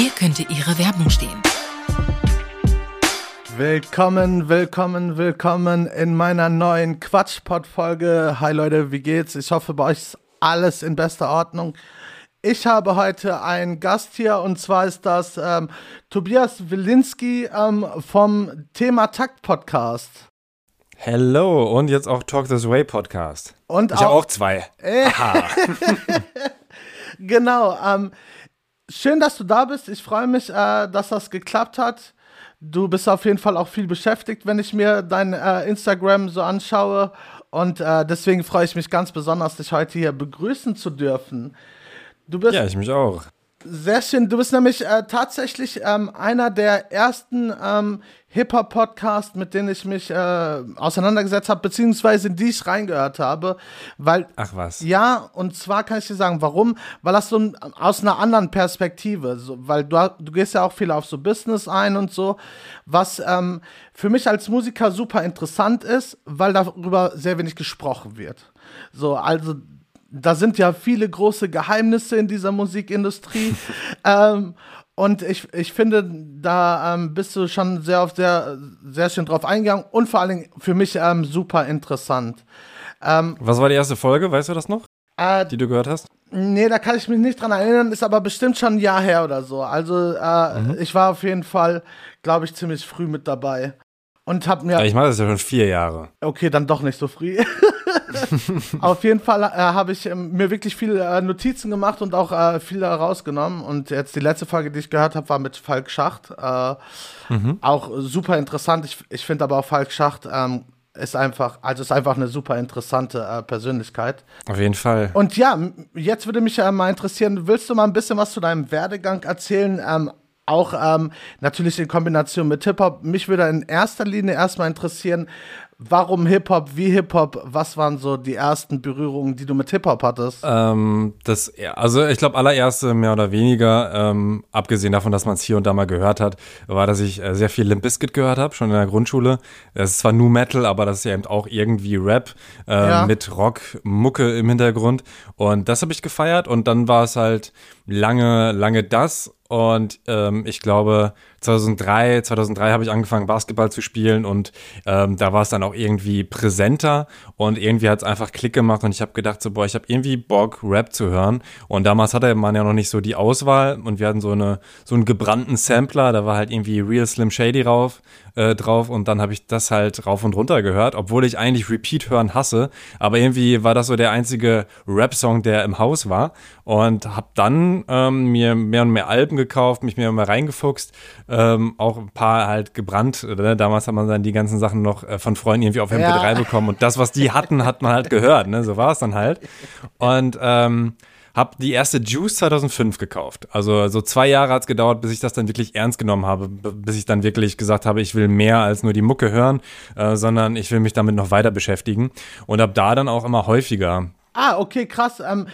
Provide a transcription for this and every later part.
Hier könnte Ihre Werbung stehen. Willkommen, willkommen, willkommen in meiner neuen Quatschpot-Folge. Hi Leute, wie geht's? Ich hoffe, bei euch ist alles in bester Ordnung. Ich habe heute einen Gast hier und zwar ist das ähm, Tobias Wilinski ähm, vom Thema Takt Podcast. Hello und jetzt auch Talk This Way Podcast. Und ich habe auch zwei. Aha. genau. Ähm, schön, dass du da bist. Ich freue mich, äh, dass das geklappt hat. Du bist auf jeden Fall auch viel beschäftigt, wenn ich mir dein äh, Instagram so anschaue. Und äh, deswegen freue ich mich ganz besonders, dich heute hier begrüßen zu dürfen. Du bist ja, ich mich auch. Sehr schön. Du bist nämlich äh, tatsächlich ähm, einer der ersten ähm, Hip-Hop-Podcasts, mit denen ich mich äh, auseinandergesetzt habe, beziehungsweise in die ich reingehört habe. Weil, Ach was. Ja, und zwar kann ich dir sagen, warum? Weil das so ein, aus einer anderen Perspektive, so, weil du, du gehst ja auch viel auf so Business ein und so, was ähm, für mich als Musiker super interessant ist, weil darüber sehr wenig gesprochen wird. So, also da sind ja viele große Geheimnisse in dieser Musikindustrie. ähm, und ich, ich finde, da ähm, bist du schon sehr auf sehr, sehr schön drauf eingegangen und vor allen Dingen für mich ähm, super interessant. Ähm, Was war die erste Folge? Weißt du das noch? Äh, die du gehört hast? Nee, da kann ich mich nicht dran erinnern, ist aber bestimmt schon ein Jahr her oder so. Also äh, mhm. ich war auf jeden Fall, glaube ich, ziemlich früh mit dabei. Und hab mir. Ja, ich mache das ja schon vier Jahre. Okay, dann doch nicht so früh. Auf jeden Fall äh, habe ich ähm, mir wirklich viele äh, Notizen gemacht und auch äh, viele rausgenommen. Und jetzt die letzte Folge, die ich gehört habe, war mit Falk Schacht. Äh, mhm. Auch super interessant. Ich, ich finde aber auch Falk Schacht ähm, ist einfach, also ist einfach eine super interessante äh, Persönlichkeit. Auf jeden Fall. Und ja, jetzt würde mich äh, mal interessieren, willst du mal ein bisschen was zu deinem Werdegang erzählen? Ähm, auch ähm, natürlich in Kombination mit Hip-Hop. Mich würde in erster Linie erstmal interessieren, Warum Hip-Hop? Wie Hip-Hop? Was waren so die ersten Berührungen, die du mit Hip-Hop hattest? Ähm, das, also ich glaube, allererste mehr oder weniger, ähm, abgesehen davon, dass man es hier und da mal gehört hat, war, dass ich äh, sehr viel Limp Bizkit gehört habe, schon in der Grundschule. Das ist zwar Nu Metal, aber das ist ja eben auch irgendwie Rap äh, ja. mit Rock, Mucke im Hintergrund. Und das habe ich gefeiert und dann war es halt lange, lange das und ähm, ich glaube, 2003, 2003 habe ich angefangen, Basketball zu spielen und ähm, da war es dann auch irgendwie präsenter und irgendwie hat es einfach Klick gemacht und ich habe gedacht, so, boah, ich habe irgendwie Bock, Rap zu hören. Und damals hatte man ja noch nicht so die Auswahl und wir hatten so, eine, so einen gebrannten Sampler, da war halt irgendwie Real Slim Shady drauf, äh, drauf und dann habe ich das halt rauf und runter gehört, obwohl ich eigentlich Repeat hören hasse, aber irgendwie war das so der einzige Rap-Song, der im Haus war und habe dann ähm, mir mehr und mehr Alben gekauft, mich mehr und mehr reingefuchst, ähm, auch ein paar halt gebrannt. Ne? Damals hat man dann die ganzen Sachen noch äh, von Freunden irgendwie auf MP3 ja. bekommen und das, was die hatten, hat man halt gehört. Ne? So war es dann halt. Und ähm, habe die erste Juice 2005 gekauft. Also so zwei Jahre hat es gedauert, bis ich das dann wirklich ernst genommen habe, bis ich dann wirklich gesagt habe, ich will mehr als nur die Mucke hören, äh, sondern ich will mich damit noch weiter beschäftigen und habe da dann auch immer häufiger Ah, okay, krass. Ähm,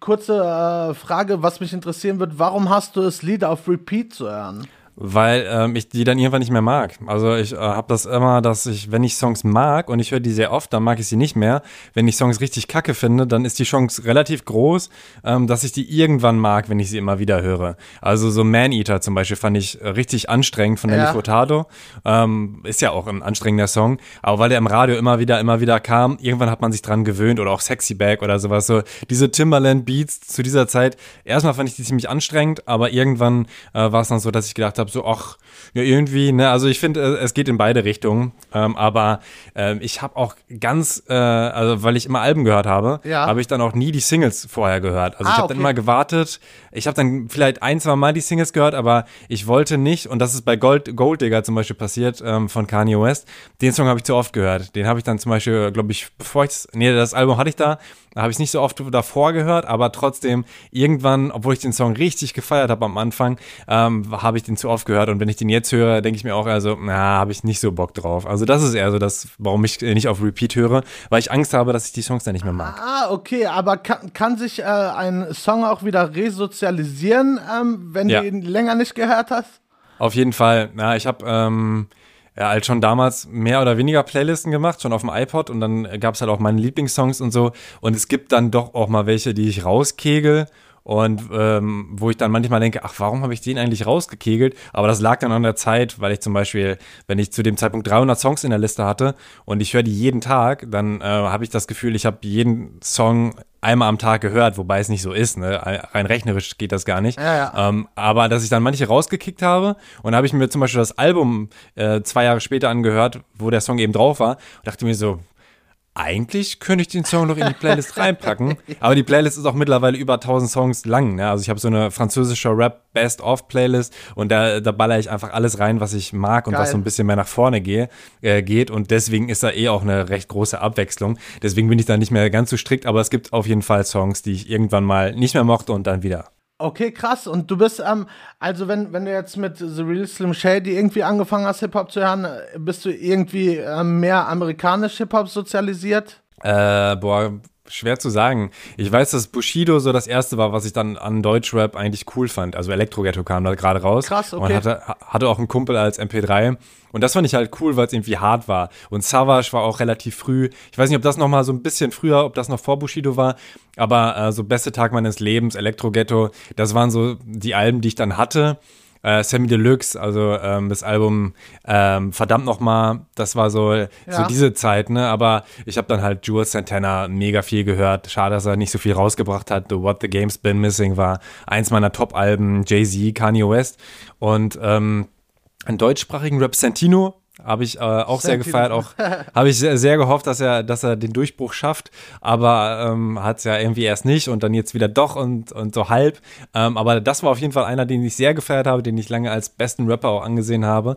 kurze äh, Frage, was mich interessieren wird, warum hast du das Lied auf Repeat zu hören? Weil ähm, ich die dann irgendwann nicht mehr mag. Also ich äh, habe das immer, dass ich, wenn ich Songs mag und ich höre die sehr oft, dann mag ich sie nicht mehr. Wenn ich Songs richtig kacke finde, dann ist die Chance relativ groß, ähm, dass ich die irgendwann mag, wenn ich sie immer wieder höre. Also so Man Eater zum Beispiel fand ich richtig anstrengend von Nelly ja. Furtado. Ähm, ist ja auch ein anstrengender Song, aber weil der im Radio immer wieder, immer wieder kam, irgendwann hat man sich dran gewöhnt oder auch Sexy Bag oder sowas. So diese Timberland Beats zu dieser Zeit, erstmal fand ich die ziemlich anstrengend, aber irgendwann äh, war es dann so, dass ich gedacht habe, habe, so, ach, ja, irgendwie, ne, also ich finde, äh, es geht in beide Richtungen, ähm, aber ähm, ich habe auch ganz, äh, also weil ich immer Alben gehört habe, ja. habe ich dann auch nie die Singles vorher gehört. Also ah, ich habe okay. dann immer gewartet, ich habe dann vielleicht ein, zwei Mal die Singles gehört, aber ich wollte nicht, und das ist bei Gold, Gold Digger zum Beispiel passiert, ähm, von Kanye West, den Song habe ich zu oft gehört. Den habe ich dann zum Beispiel, glaube ich, bevor ich, nee, das Album hatte ich da, da habe ich nicht so oft davor gehört, aber trotzdem irgendwann, obwohl ich den Song richtig gefeiert habe am Anfang, ähm, habe ich den zu oft gehört. Und wenn ich den jetzt höre, denke ich mir auch also, na, habe ich nicht so Bock drauf. Also das ist eher so das, warum ich nicht auf Repeat höre, weil ich Angst habe, dass ich die Songs dann nicht mehr mag. Ah, okay, aber kann, kann sich äh, ein Song auch wieder resozialisieren, ähm, wenn ja. du ihn länger nicht gehört hast? Auf jeden Fall. Ja, ich habe ähm, ja, halt schon damals mehr oder weniger Playlisten gemacht, schon auf dem iPod und dann gab es halt auch meine Lieblingssongs und so. Und es gibt dann doch auch mal welche, die ich rauskegel und ähm, wo ich dann manchmal denke, ach, warum habe ich den eigentlich rausgekegelt? Aber das lag dann an der Zeit, weil ich zum Beispiel, wenn ich zu dem Zeitpunkt 300 Songs in der Liste hatte und ich höre die jeden Tag, dann äh, habe ich das Gefühl, ich habe jeden Song einmal am Tag gehört, wobei es nicht so ist, ne? rein rechnerisch geht das gar nicht. Ja, ja. Ähm, aber dass ich dann manche rausgekickt habe und habe ich mir zum Beispiel das Album äh, zwei Jahre später angehört, wo der Song eben drauf war und dachte mir so, eigentlich könnte ich den Song noch in die Playlist reinpacken. Aber die Playlist ist auch mittlerweile über 1000 Songs lang. Ne? Also ich habe so eine französische Rap Best-of Playlist und da, da baller ich einfach alles rein, was ich mag und Geil. was so ein bisschen mehr nach vorne gehe, äh, geht. Und deswegen ist da eh auch eine recht große Abwechslung. Deswegen bin ich da nicht mehr ganz so strikt, aber es gibt auf jeden Fall Songs, die ich irgendwann mal nicht mehr mochte und dann wieder. Okay, krass. Und du bist, ähm, also wenn, wenn du jetzt mit The Real Slim Shady irgendwie angefangen hast, Hip-Hop zu hören, äh, bist du irgendwie ähm, mehr amerikanisch Hip-Hop sozialisiert? Äh, boah, schwer zu sagen. Ich weiß, dass Bushido so das erste war, was ich dann an Deutschrap eigentlich cool fand. Also Elektro-Ghetto kam da gerade raus. Krass, okay. Und hatte, hatte auch einen Kumpel als MP3. Und das fand ich halt cool, weil es irgendwie hart war. Und Savage war auch relativ früh. Ich weiß nicht, ob das noch mal so ein bisschen früher, ob das noch vor Bushido war. Aber äh, so Beste Tag meines Lebens, Elektro-Ghetto, das waren so die Alben, die ich dann hatte. Äh, Sammy Deluxe, also ähm, das Album ähm, verdammt noch mal, das war so, so diese Zeit, ne? Aber ich habe dann halt Jules Santana mega viel gehört. Schade, dass er nicht so viel rausgebracht hat. The What the Game's Been Missing war eins meiner Top-Alben, Jay-Z, Kanye West und ähm, einen deutschsprachigen Rap Santino habe ich äh, auch sehr gefeiert, auch habe ich sehr, sehr gehofft, dass er, dass er den Durchbruch schafft, aber ähm, hat es ja irgendwie erst nicht und dann jetzt wieder doch und, und so halb. Ähm, aber das war auf jeden Fall einer, den ich sehr gefeiert habe, den ich lange als besten Rapper auch angesehen habe.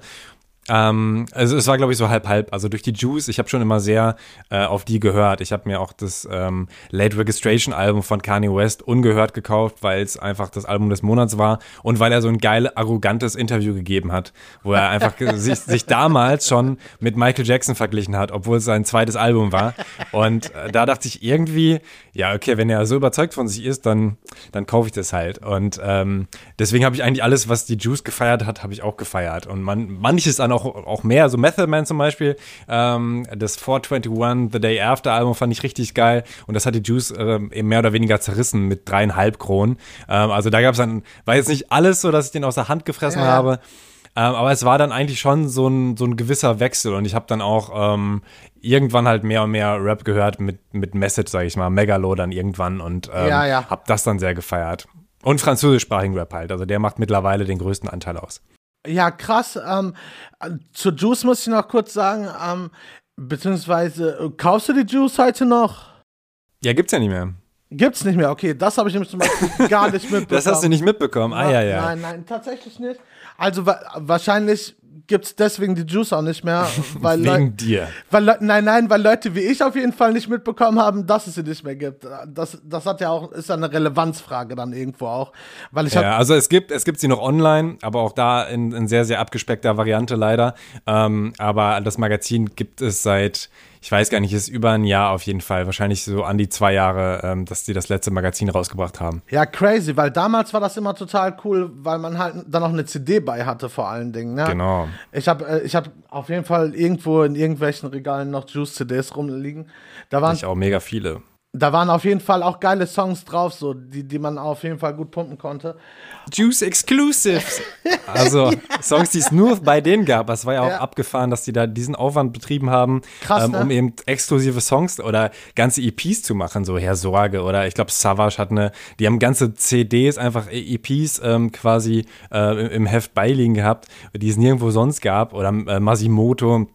Ähm, also es war, glaube ich, so halb-halb. Also durch die Juice, ich habe schon immer sehr äh, auf die gehört. Ich habe mir auch das ähm, Late Registration Album von Kanye West ungehört gekauft, weil es einfach das Album des Monats war und weil er so ein geil, arrogantes Interview gegeben hat, wo er einfach sich, sich damals schon mit Michael Jackson verglichen hat, obwohl es sein zweites Album war. Und äh, da dachte ich irgendwie, ja, okay, wenn er so überzeugt von sich ist, dann, dann kaufe ich das halt. Und ähm, deswegen habe ich eigentlich alles, was die Juice gefeiert hat, habe ich auch gefeiert. Und man, manches dann auch, auch mehr, so Method Man zum Beispiel, ähm, das 421 The Day After Album fand ich richtig geil. Und das hat die Juice ähm, eben mehr oder weniger zerrissen mit dreieinhalb Kronen. Ähm, also da gab es dann, war jetzt nicht alles so, dass ich den aus der Hand gefressen Ja, habe. Ähm, aber es war dann eigentlich schon so ein, so ein gewisser Wechsel und ich habe dann auch ähm, irgendwann halt mehr und mehr Rap gehört mit, mit Message, sage ich mal, Megalo dann irgendwann und ähm, Ja, ja. habe das dann sehr gefeiert. Und französischsprachigen Rap halt, also der macht mittlerweile den größten Anteil aus. Ja, krass. Ähm, äh, zu Juice muss ich noch kurz sagen, ähm, beziehungsweise, äh, kaufst du die Juice heute noch? Ja, gibt's ja nicht mehr. Gibt's nicht mehr, okay. Das habe ich nämlich zum Beispiel gar nicht mitbekommen. Das hast du nicht mitbekommen. Ah, ja, ja. Nein, nein, tatsächlich nicht. Also wa wahrscheinlich gibt's deswegen die Juice auch nicht mehr, weil Wegen dir. Weil, nein, nein, weil Leute wie ich auf jeden Fall nicht mitbekommen haben, dass es sie nicht mehr gibt. Das, das hat ja auch, ist ja eine Relevanzfrage dann irgendwo auch. Weil ich Ja, also es gibt, es gibt sie noch online, aber auch da in, in sehr, sehr abgespeckter Variante leider. Ähm, aber das Magazin gibt es seit, ich weiß gar nicht, ist über ein Jahr auf jeden Fall, wahrscheinlich so an die zwei Jahre, ähm, dass sie das letzte Magazin rausgebracht haben. Ja, crazy, weil damals war das immer total cool, weil man halt dann noch eine CD bei hatte vor allen Dingen. Ne? Genau. Ich habe äh, ich hab auf jeden Fall irgendwo in irgendwelchen Regalen noch Juice-CDs rumliegen. Da waren, Ich auch mega viele. Da waren auf jeden Fall auch geile Songs drauf, so, die, die man auf jeden Fall gut pumpen konnte. Juice Exclusives. Also Songs, die es nur bei denen gab. Es war ja auch Ja. abgefahren, dass die da diesen Aufwand betrieben haben, Krass, ähm, ne? um eben exklusive Songs oder ganze EPs zu machen, so Herr Sorge oder ich glaube Savage hat eine, die haben ganze CDs, einfach EPs ähm, quasi äh, im- im Heft beiliegen gehabt, die es nirgendwo sonst gab oder äh, Masimoto.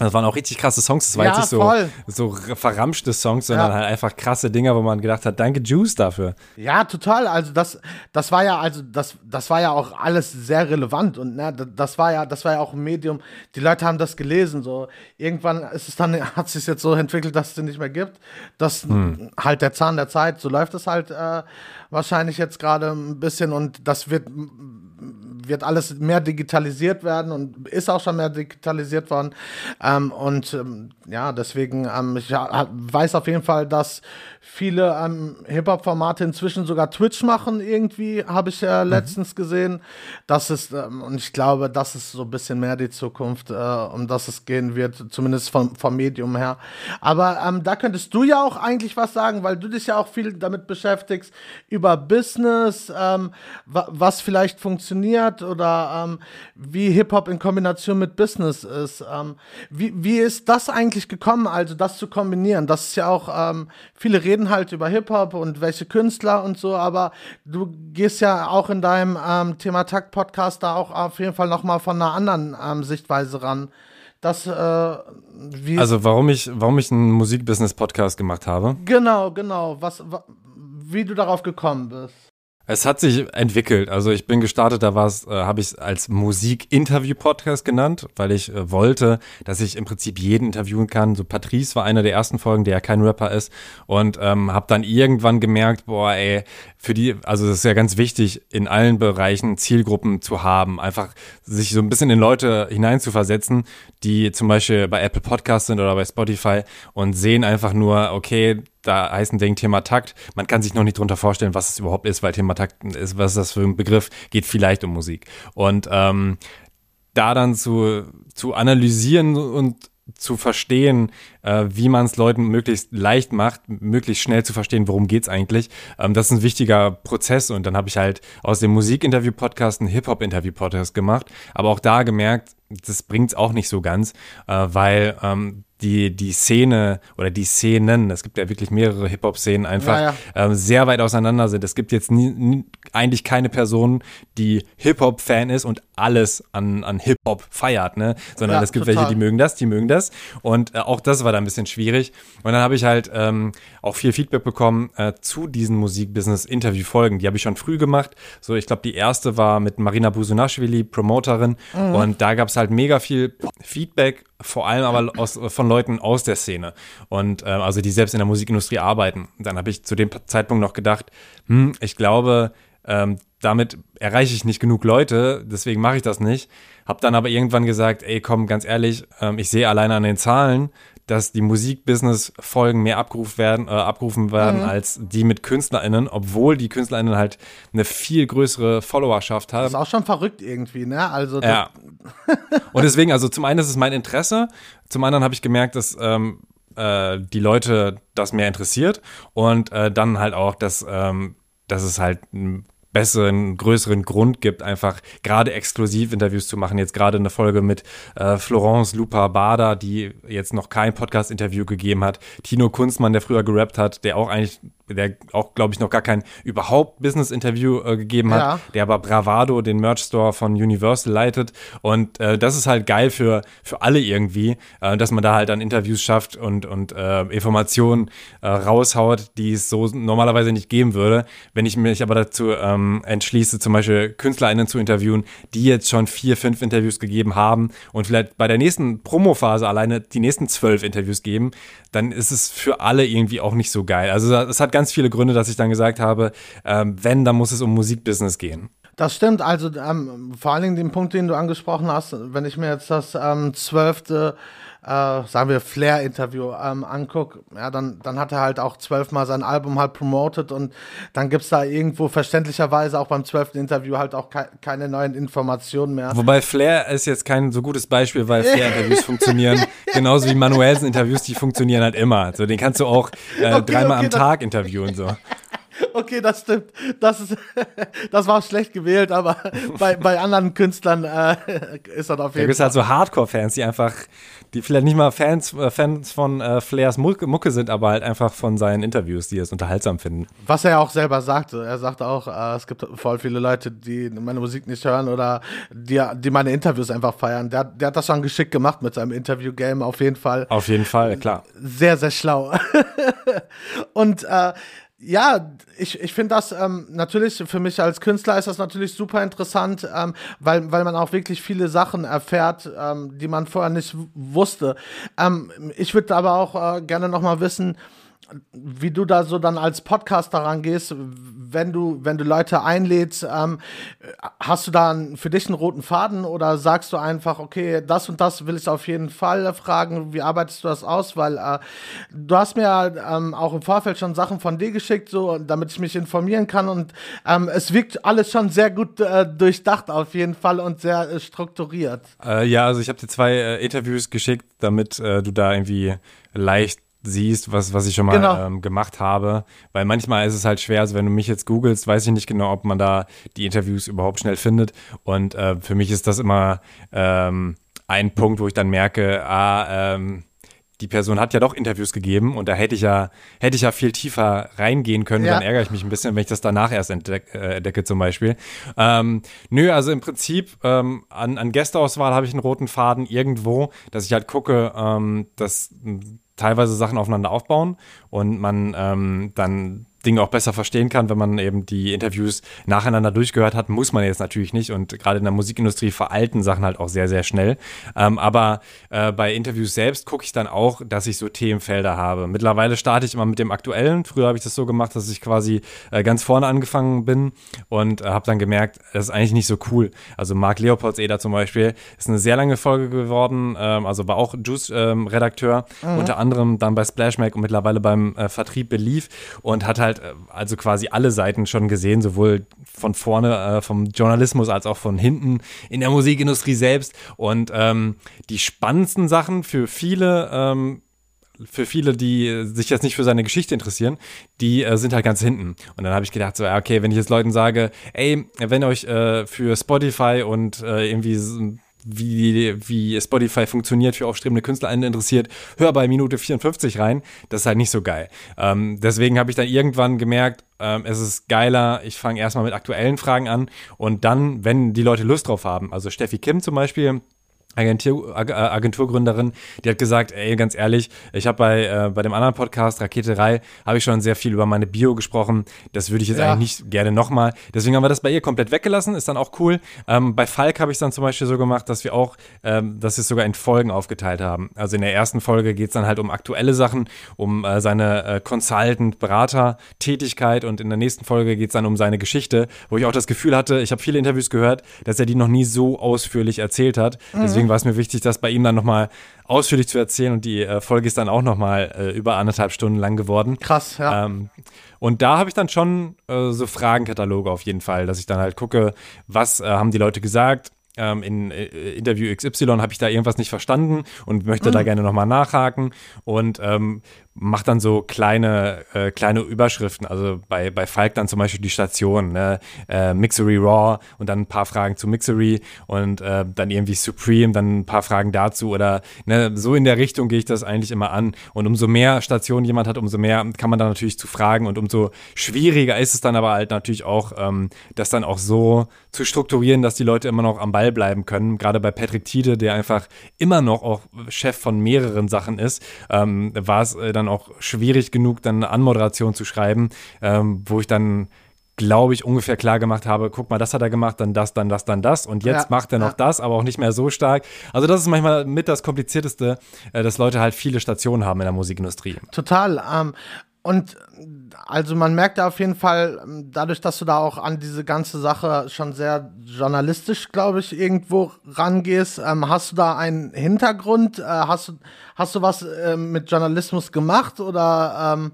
Das waren auch richtig krasse Songs. Das war Ja, jetzt nicht so, voll. so verramschte Songs, sondern Ja. halt einfach krasse Dinger, wo man gedacht hat, danke Juice dafür. Ja, total. Also das, das war ja, also das, das war ja auch alles sehr relevant und ne, das- war ja, das war ja auch ein Medium. Die Leute haben das gelesen. So irgendwann ist es dann, hat sich jetzt so entwickelt, dass es den nicht mehr gibt. Das halt der Zahn der Zeit. So läuft es halt äh, wahrscheinlich jetzt gerade ein bisschen und das wird wird alles mehr digitalisiert werden und ist auch schon mehr digitalisiert worden. Ähm, und ähm, ja, deswegen, ähm, ich weiß auf jeden Fall, dass viele ähm, Hip-Hop-Formate inzwischen sogar Twitch machen, irgendwie, habe ich ja mhm. letztens gesehen. Das ist, ähm, und ich glaube, das ist so ein bisschen mehr die Zukunft, äh, um das es gehen wird, zumindest vom, vom Medium her. Aber ähm, da könntest du ja auch eigentlich was sagen, weil du dich ja auch viel damit beschäftigst, über Business, ähm, wa was vielleicht funktioniert oder ähm, wie Hip-Hop in Kombination mit Business ist. Ähm, wie, wie ist das eigentlich gekommen, also das zu kombinieren? Das ist ja auch, ähm, viele reden halt über Hip-Hop und welche Künstler und so, aber du gehst ja auch in deinem ähm, Thema Takt Podcast da auch auf jeden Fall nochmal von einer anderen ähm, Sichtweise ran. Das, äh, also warum ich, warum ich einen Musikbusiness-Podcast gemacht habe? Genau, genau. Was, wie du darauf gekommen bist. Es hat sich entwickelt. Also ich bin gestartet, da war es, äh, habe ich es als Musik-Interview-Podcast genannt, weil ich äh, wollte, dass ich im Prinzip jeden interviewen kann. So Patrice war einer der ersten Folgen, der ja kein Rapper ist und ähm, habe dann irgendwann gemerkt, boah, ey, für die, also das ist ja ganz wichtig, in allen Bereichen Zielgruppen zu haben, einfach sich so ein bisschen in Leute hineinzuversetzen, die zum Beispiel bei Apple Podcasts sind oder bei Spotify und sehen einfach nur, okay, da heißt ein Ding Thema Takt. Man kann sich noch nicht drunter vorstellen, was es überhaupt ist, weil Thema Takt ist, was ist das für ein Begriff? Geht vielleicht um Musik. Und ähm, da dann zu, zu analysieren und zu verstehen, äh, wie man es Leuten möglichst leicht macht, möglichst schnell zu verstehen, worum geht's eigentlich. Ähm, das ist ein wichtiger Prozess und dann habe ich halt aus dem Musikinterview-Podcast einen Hip-Hop-Interview-Podcast gemacht, aber auch da gemerkt, das bringt's auch nicht so ganz, äh, weil ähm, die, die Szene oder die Szenen, es gibt ja wirklich mehrere Hip-Hop-Szenen, einfach ja, ja. Ähm, sehr weit auseinander sind. Es gibt jetzt nie, nie, eigentlich keine Person, die Hip-Hop-Fan ist und alles an, an Hip-Hop feiert, ne? Sondern ja, es gibt total. welche, die mögen das, die mögen das. Und äh, auch das war da ein bisschen schwierig. Und dann habe ich halt ähm, auch viel Feedback bekommen äh, zu diesen Musikbusiness-Interview-Folgen. Die habe ich schon früh gemacht. So, ich glaube, die erste war mit Marina Busunashvili, Promoterin. Mhm. Und da gab es halt mega viel Feedback vor allem aber aus, von Leuten aus der Szene und äh, also die selbst in der Musikindustrie arbeiten. Und dann habe ich zu dem Zeitpunkt noch gedacht, hm, ich glaube, ähm, damit erreiche ich nicht genug Leute, deswegen mache ich das nicht. Hab dann aber irgendwann gesagt, ey, komm, ganz ehrlich, ähm, ich sehe alleine an den Zahlen, dass die Musikbusiness-Folgen mehr abgerufen werden, äh, abgerufen werden mhm. als die mit KünstlerInnen, obwohl die KünstlerInnen halt eine viel größere Followerschaft haben. Das ist auch schon verrückt irgendwie, ne? Also ja. Und deswegen, also zum einen ist es mein Interesse, zum anderen habe ich gemerkt, dass ähm, äh, die Leute das mehr interessiert und äh, dann halt auch, dass, ähm, dass es halt besseren, größeren Grund gibt, einfach gerade Exklusivinterviews zu machen. Jetzt gerade eine Folge mit äh, Florence Lupa Bader, die jetzt noch kein Podcast-Interview gegeben hat. Tino Kunstmann, der früher gerappt hat, der auch eigentlich der auch, glaube ich, noch gar kein überhaupt Business-Interview äh, gegeben hat, ja. der aber Bravado, den Merch-Store von Universal leitet. Und äh, das ist halt geil für, für alle irgendwie, äh, dass man da halt dann Interviews schafft und, und äh, Informationen äh, raushaut, die es so normalerweise nicht geben würde. Wenn ich mich aber dazu ähm, entschließe, zum Beispiel KünstlerInnen zu interviewen, die jetzt schon vier, fünf Interviews gegeben haben und vielleicht bei der nächsten Promophase alleine die nächsten zwölf Interviews geben, dann ist es für alle irgendwie auch nicht so geil. Also es hat ganz viele Gründe, dass ich dann gesagt habe, ähm, wenn, dann muss es um Musikbusiness gehen. Das stimmt, also ähm, vor allen Dingen den Punkt, den du angesprochen hast, wenn ich mir jetzt das ähm, zwölfte äh, sagen wir, Flair-Interview ähm, angucke, ja, dann, dann hat er halt auch zwölfmal sein Album halt promoted und dann gibt es da irgendwo verständlicherweise auch beim zwölften Interview halt auch ke keine neuen Informationen mehr. Wobei Flair ist jetzt kein so gutes Beispiel, weil Flair-Interviews funktionieren genauso wie Manuelsen-Interviews, die funktionieren halt immer. So, den kannst du auch äh, okay, dreimal okay, am Tag interviewen, so. Okay, das stimmt. Das, ist, das war schlecht gewählt, aber bei, bei anderen Künstlern äh, ist das auf jeden Fall. Da gibt es halt so Hardcore-Fans, die einfach, die vielleicht nicht mal Fans, äh, Fans von äh, Flairs Mucke, sind, aber halt einfach von seinen Interviews, die es unterhaltsam finden. Was er ja auch selber sagte. Er sagte auch, äh, es gibt voll viele Leute, die meine Musik nicht hören oder die, die meine Interviews einfach feiern. Der, der hat das schon geschickt gemacht mit seinem Interview-Game, auf jeden Fall. Auf jeden Fall, klar. Sehr, sehr schlau. Und äh, ja, ich, ich finde das ähm, natürlich, für mich als Künstler ist das natürlich super interessant, ähm, weil, weil man auch wirklich viele Sachen erfährt, ähm, die man vorher nicht wusste. Ähm, ich würde aber auch äh, gerne nochmal wissen, wie du da so dann als Podcaster rangehst, wenn du, wenn du Leute einlädst, ähm, hast du da für dich einen roten Faden oder sagst du einfach, okay, das und das will ich auf jeden Fall fragen, wie arbeitest du das aus? Weil äh, du hast mir ähm, auch im Vorfeld schon Sachen von dir geschickt, so damit ich mich informieren kann und ähm, es wirkt alles schon sehr gut äh, durchdacht auf jeden Fall und sehr äh, strukturiert. Äh, ja, also ich habe dir zwei äh, Interviews geschickt, damit äh, du da irgendwie leicht siehst, was, was ich schon mal genau. ähm, gemacht habe. Weil manchmal ist es halt schwer, also wenn du mich jetzt googelst, weiß ich nicht genau, ob man da die Interviews überhaupt schnell findet. Und äh, für mich ist das immer ähm, ein Punkt, wo ich dann merke, ah, ähm, die Person hat ja doch Interviews gegeben und da hätte ich ja, hätte ich ja viel tiefer reingehen können. Ja. Dann ärgere ich mich ein bisschen, wenn ich das danach erst entdeck, äh, entdecke, zum Beispiel. Ähm, nö, also im Prinzip ähm, an, an Gästeauswahl habe ich einen roten Faden irgendwo, dass ich halt gucke, ähm, dass teilweise Sachen aufeinander aufbauen und man ähm, dann Dinge auch besser verstehen kann, wenn man eben die Interviews nacheinander durchgehört hat, muss man jetzt natürlich nicht. Und gerade in der Musikindustrie veralten Sachen halt auch sehr, sehr schnell. Ähm, aber äh, bei Interviews selbst gucke ich dann auch, dass ich so Themenfelder habe. Mittlerweile starte ich immer mit dem aktuellen. Früher habe ich das so gemacht, dass ich quasi äh, ganz vorne angefangen bin und äh, habe dann gemerkt, das ist eigentlich nicht so cool. Also Marc Leopolds Eder zum Beispiel ist eine sehr lange Folge geworden. Ähm, also war auch Juice-Redakteur, ähm, mhm. unter anderem dann bei Splashmack und mittlerweile beim äh, Vertrieb Belief und hat halt halt äh, also quasi alle Seiten schon gesehen, sowohl von vorne äh, vom Journalismus als auch von hinten in der Musikindustrie selbst. Und ähm, die spannendsten Sachen für viele ähm, für viele, die sich jetzt nicht für seine Geschichte interessieren, die äh, sind halt ganz hinten. Und dann habe ich gedacht, so, okay, wenn ich jetzt Leuten sage, ey, wenn euch äh, für Spotify und äh, irgendwie wie, wie Spotify funktioniert für aufstrebende KünstlerInnen interessiert, hör bei Minute 54 rein. Das ist halt nicht so geil. Ähm, deswegen habe ich dann irgendwann gemerkt, ähm, es ist geiler, ich fange erstmal mit aktuellen Fragen an und dann, wenn die Leute Lust drauf haben, also Steffi Kim zum Beispiel, Agentur, äh, Agenturgründerin, die hat gesagt, ey, ganz ehrlich, ich habe bei, äh, bei dem anderen Podcast, Raketerei, habe ich schon sehr viel über meine Bio gesprochen. Das würde ich jetzt ja. eigentlich nicht gerne nochmal. Deswegen haben wir das bei ihr komplett weggelassen, ist dann auch cool. Ähm, bei Falk habe ich es dann zum Beispiel so gemacht, dass wir auch, ähm, dass wir es sogar in Folgen aufgeteilt haben. Also in der ersten Folge geht es dann halt um aktuelle Sachen, um äh, seine äh, Consultant-Berater-Tätigkeit und in der nächsten Folge geht es dann um seine Geschichte, wo ich auch das Gefühl hatte, ich habe viele Interviews gehört, dass er die noch nie so ausführlich erzählt hat. Deswegen deswegen war es mir wichtig, das bei ihm dann nochmal ausführlich zu erzählen und die äh, Folge ist dann auch nochmal äh, über anderthalb Stunden lang geworden. Krass, ja. Ähm, und da habe ich dann schon äh, so Fragenkataloge auf jeden Fall, dass ich dann halt gucke, was äh, haben die Leute gesagt, ähm, in äh, Interview XY habe ich da irgendwas nicht verstanden und möchte mhm. da gerne nochmal nachhaken und ähm, macht dann so kleine, äh, kleine Überschriften. Also bei, bei Falk dann zum Beispiel die Station, ne? äh, Mixery Raw und dann ein paar Fragen zu Mixery und äh, dann irgendwie Supreme, dann ein paar Fragen dazu oder ne? so in der Richtung gehe ich das eigentlich immer an. Und umso mehr Stationen jemand hat, umso mehr kann man dann natürlich zu fragen und umso schwieriger ist es dann aber halt natürlich auch, ähm, das dann auch so zu strukturieren, dass die Leute immer noch am Ball bleiben können. Gerade bei Patrick Tiede, der einfach immer noch auch Chef von mehreren Sachen ist, ähm, war es äh, dann auch schwierig genug, dann eine Anmoderation zu schreiben, ähm, wo ich dann glaube ich, ungefähr klar gemacht habe, guck mal, das hat er gemacht, dann das, dann das, dann das und jetzt ja, macht er noch ja. das, aber auch nicht mehr so stark. Also das ist manchmal mit das Komplizierteste, äh, dass Leute halt viele Stationen haben in der Musikindustrie. Total. Ähm, und also man merkt da auf jeden Fall, dadurch, dass du da auch an diese ganze Sache schon sehr journalistisch, glaube ich, irgendwo rangehst, ähm, hast du da einen Hintergrund? Äh, hast, du, hast du was äh, mit Journalismus gemacht oder ähm,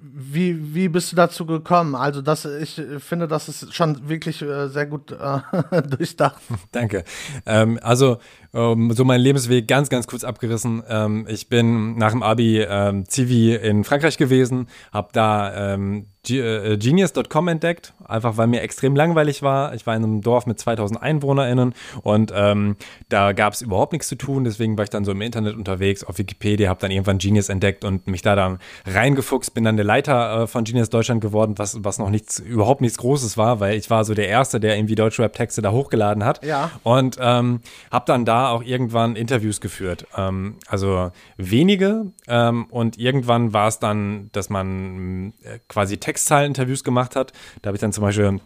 wie, wie bist du dazu gekommen? Also, das, ich finde, das ist schon wirklich äh, sehr gut äh, durchdacht. Danke. Ähm, also, ähm, so mein Lebensweg ganz, ganz kurz abgerissen. Ähm, ich bin nach dem Abi ähm, Zivi in Frankreich gewesen, habe da ähm, äh, Genius.com entdeckt, einfach weil mir extrem langweilig war. Ich war in einem Dorf mit 2000 EinwohnerInnen und ähm, da gab es überhaupt nichts zu tun. Deswegen war ich dann so im Internet unterwegs auf Wikipedia, habe dann irgendwann Genius entdeckt und mich da dann reingefuchst. Bin dann der Leiter äh, von Genius Deutschland geworden, was, was noch nichts, überhaupt nichts Großes war, weil ich war so der Erste, der irgendwie Deutschrap-Texte da hochgeladen hat. Ja. Und ähm, habe dann da auch irgendwann Interviews geführt. Ähm, also wenige ähm, und irgendwann war es dann, dass man äh, quasi Text Textzeilen-Interviews gemacht hat. Da habe ich dann zum Beispiel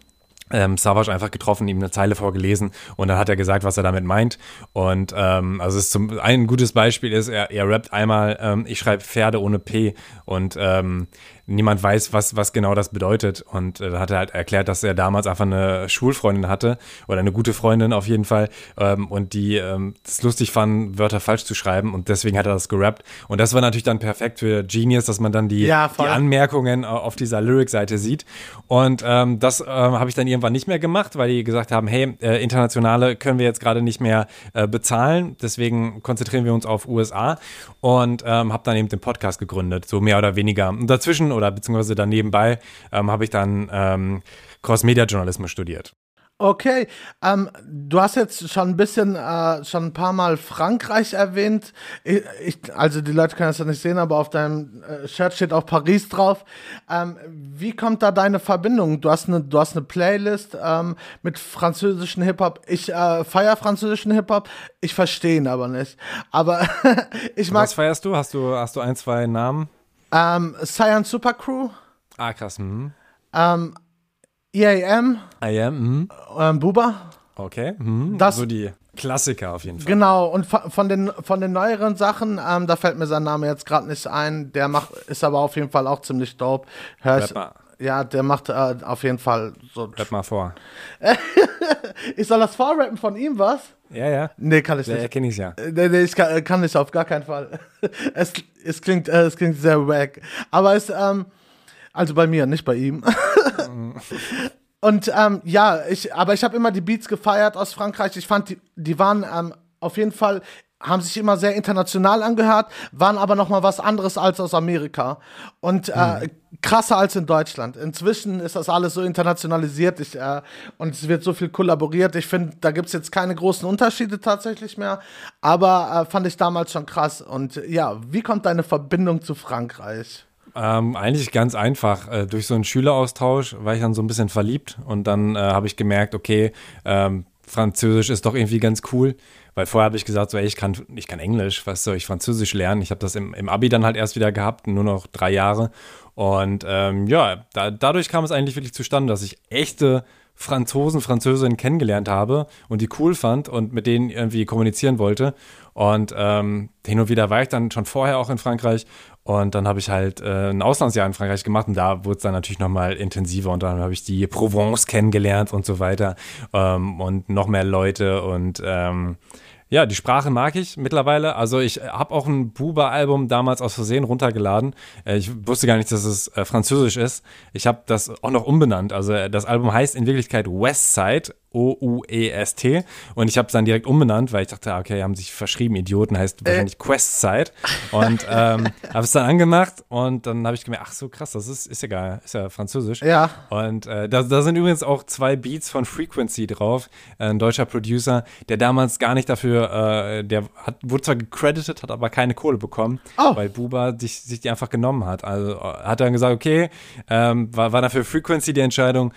ähm, Savage einfach getroffen, ihm eine Zeile vorgelesen und dann hat er gesagt, was er damit meint. Und ähm, also es zum ein gutes Beispiel ist, er, er rappt einmal, ähm, ich schreibe Pferde ohne P und ähm, niemand weiß, was, was genau das bedeutet. Und äh, da hat er halt erklärt, dass er damals einfach eine Schulfreundin hatte oder eine gute Freundin auf jeden Fall ähm, und die ähm, es lustig fanden, Wörter falsch zu schreiben und deswegen hat er das gerappt. Und das war natürlich dann perfekt für Genius, dass man dann die, Ja, die. Anmerkungen auf dieser Lyric-Seite sieht. Und ähm, das ähm, habe ich dann irgendwann nicht mehr gemacht, weil die gesagt haben, hey, äh, internationale können wir jetzt gerade nicht mehr äh, bezahlen, deswegen konzentrieren wir uns auf USA und ähm, habe dann eben den Podcast gegründet, so mehr oder weniger. Und dazwischen oder beziehungsweise dann nebenbei ähm, habe ich dann ähm, Cross-Media-Journalismus studiert. Okay, ähm, du hast jetzt schon ein bisschen, äh, schon ein paar Mal Frankreich erwähnt. Ich, ich, also die Leute können das ja nicht sehen, aber auf deinem äh, Shirt steht auch Paris drauf. Ähm, wie kommt da deine Verbindung? Du hast eine, du hast eine Playlist ähm, mit französischen Hip-Hop. Ich äh, feiere französischen Hip-Hop, ich verstehe ihn aber nicht. Aber ich mag Was feierst du? Hast du, hast du ein, zwei Namen? Ähm, Cyan Super Crew, Ah, krass. Mhm. ähm, EAM, I am. Mhm. ähm, Buba. Okay. Mhm. Das- so die Klassiker auf jeden Fall. Genau, und von den, von den neueren Sachen, ähm, da fällt mir sein Name jetzt gerade nicht ein. Der macht, ist aber auf jeden Fall auch ziemlich dope. Hör ich, Rap mal, ja, der macht äh, auf jeden Fall so. rap mal vor. Ich soll das vorrappen von ihm, was? Ja, ja. Nee, kann ich nicht. erkenne ich ja. Nee, nee, ich kann, kann nicht, auf gar keinen Fall. Es, es, klingt, äh, es klingt sehr wack. Aber es, ähm, also bei mir, nicht bei ihm. Und ähm, ja, ich, aber ich habe immer die Beats gefeiert aus Frankreich. Ich fand, die, die waren ähm, auf jeden Fall, haben sich immer sehr international angehört, waren aber noch mal was anderes als aus Amerika. Und äh, krasser als in Deutschland. Inzwischen ist das alles so internationalisiert ich, äh, und es wird so viel kollaboriert. Ich finde, da gibt es jetzt keine großen Unterschiede tatsächlich mehr. Aber äh, fand ich damals schon krass. Und ja, wie kommt deine Verbindung zu Frankreich? Ähm, eigentlich ganz einfach. Äh, durch so einen Schüleraustausch war ich dann so ein bisschen verliebt und dann äh, habe ich gemerkt, okay, ähm, Französisch ist doch irgendwie ganz cool. Weil vorher habe ich gesagt, so, ey, ich kann, ich kann Englisch, was soll ich Französisch lernen? Ich habe das im, im Abi dann halt erst wieder gehabt, nur noch drei Jahre. Und ähm, ja, da, dadurch kam es eigentlich wirklich zustande, dass ich echte Franzosen, Französinnen kennengelernt habe und die cool fand und mit denen irgendwie kommunizieren wollte. Und ähm, hin und wieder war ich dann schon vorher auch in Frankreich und dann habe ich halt äh, ein Auslandsjahr in Frankreich gemacht und da wurde es dann natürlich nochmal intensiver und dann habe ich die Provence kennengelernt und so weiter ähm, und noch mehr Leute und ähm, ja, die Sprache mag ich mittlerweile. Also ich habe auch ein Buba-Album damals aus Versehen runtergeladen. Äh, Ich wusste gar nicht, dass es äh, französisch ist. Ich habe das auch noch umbenannt. Also äh, das Album heißt in Wirklichkeit Westside, O-U-E-S-T. Und ich habe es dann direkt umbenannt, weil ich dachte, ah, okay, haben sich verschrieben, Idioten, heißt wahrscheinlich Questside. Und ähm, habe es dann angemacht und dann habe ich gemerkt, ach so krass, das ist, ist ja geil, ist ja französisch. Ja. Und äh, da, da sind übrigens auch zwei Beats von Frequency drauf, äh, ein deutscher Producer, der damals gar nicht dafür, äh, der hat, wurde zwar gecredited, hat aber keine Kohle bekommen, Oh. weil Buba sich, sich die einfach genommen hat. Also äh, hat dann gesagt, okay, ähm, war, war dafür Frequency die Entscheidung,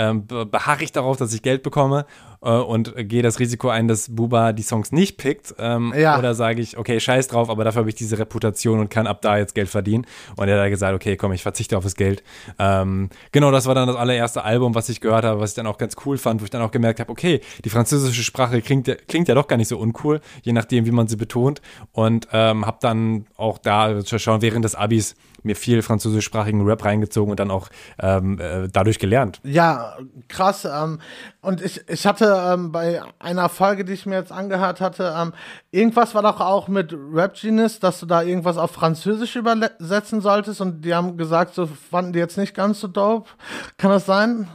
ähm, be- beharre ich darauf, dass ich Geld bekomme äh, und gehe das Risiko ein, dass Buba die Songs nicht pickt. Ähm, Ja. Oder sage ich, okay, scheiß drauf, aber dafür habe ich diese Reputation und kann ab da jetzt Geld verdienen. Und er hat dann gesagt, okay, komm, ich verzichte auf das Geld. Ähm, genau, das war dann das allererste Album, was ich gehört habe, was ich dann auch ganz cool fand, wo ich dann auch gemerkt habe, okay, die französische Sprache klingt, ja- klingt ja doch gar nicht so uncool, je nachdem, wie man sie betont. Und ähm, habe dann auch da schon während des Abis mir viel französischsprachigen Rap reingezogen und dann auch ähm, äh, dadurch gelernt. Ja, krass. Ähm, und ich, ich hatte ähm, bei einer Folge, die ich mir jetzt angehört hatte, ähm, irgendwas war doch auch mit Rap Genius, dass du da irgendwas auf Französisch übersetzen solltest und die haben gesagt, so fanden die jetzt nicht ganz so dope. Kann das sein?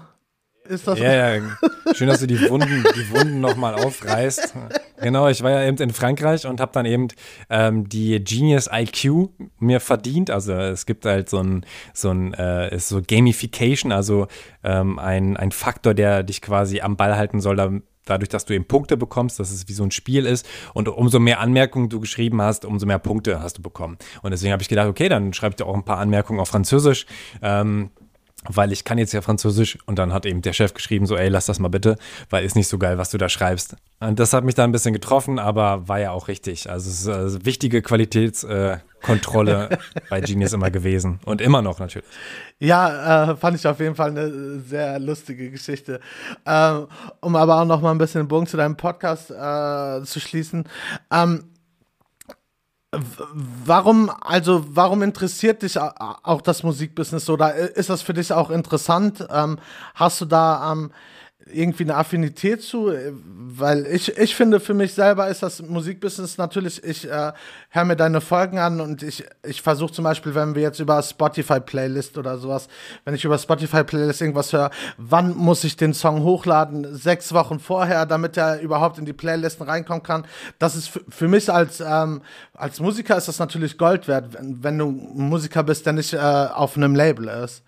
Ist das Ja, ja, schön, dass du die Wunden, die Wunden nochmal aufreißt. Genau, ich war ja eben in Frankreich und habe dann eben ähm, die Genius IQ mir verdient. Also es gibt halt so ein, so ein, äh, ist so Gamification, also ähm, ein, ein Faktor, der dich quasi am Ball halten soll, da, dadurch, dass du eben Punkte bekommst, dass es wie so ein Spiel ist. Und umso mehr Anmerkungen du geschrieben hast, umso mehr Punkte hast du bekommen. Und deswegen habe ich gedacht, okay, dann schreibe ich dir auch ein paar Anmerkungen auf Französisch. Ähm, weil ich kann jetzt ja Französisch und dann hat eben der Chef geschrieben, so ey, lass das mal bitte, weil ist nicht so geil, was du da schreibst. Und das hat mich da ein bisschen getroffen, aber war ja auch richtig. Also es ist also wichtige Qualitätskontrolle äh, bei Genius immer gewesen und immer noch natürlich. Ja, äh, fand ich auf jeden Fall eine sehr lustige Geschichte. Ähm, um aber auch noch mal ein bisschen den Bogen zu deinem Podcast äh, zu schließen. Ähm, Warum, also, warum interessiert dich auch das Musikbusiness oder ist das für dich auch interessant? Ähm, hast du da ähm, irgendwie eine Affinität zu, weil ich, ich finde für mich selber ist das Musikbusiness natürlich, ich äh, höre mir deine Folgen an und ich, ich versuche zum Beispiel, wenn wir jetzt über Spotify-Playlist oder sowas, wenn ich über Spotify-Playlist irgendwas höre, wann muss ich den Song hochladen? Sechs Wochen vorher, damit er überhaupt in die Playlisten reinkommen kann. Das ist für mich als, ähm, als Musiker ist das natürlich Gold wert, wenn, wenn du Musiker bist, der nicht äh, auf einem Label ist.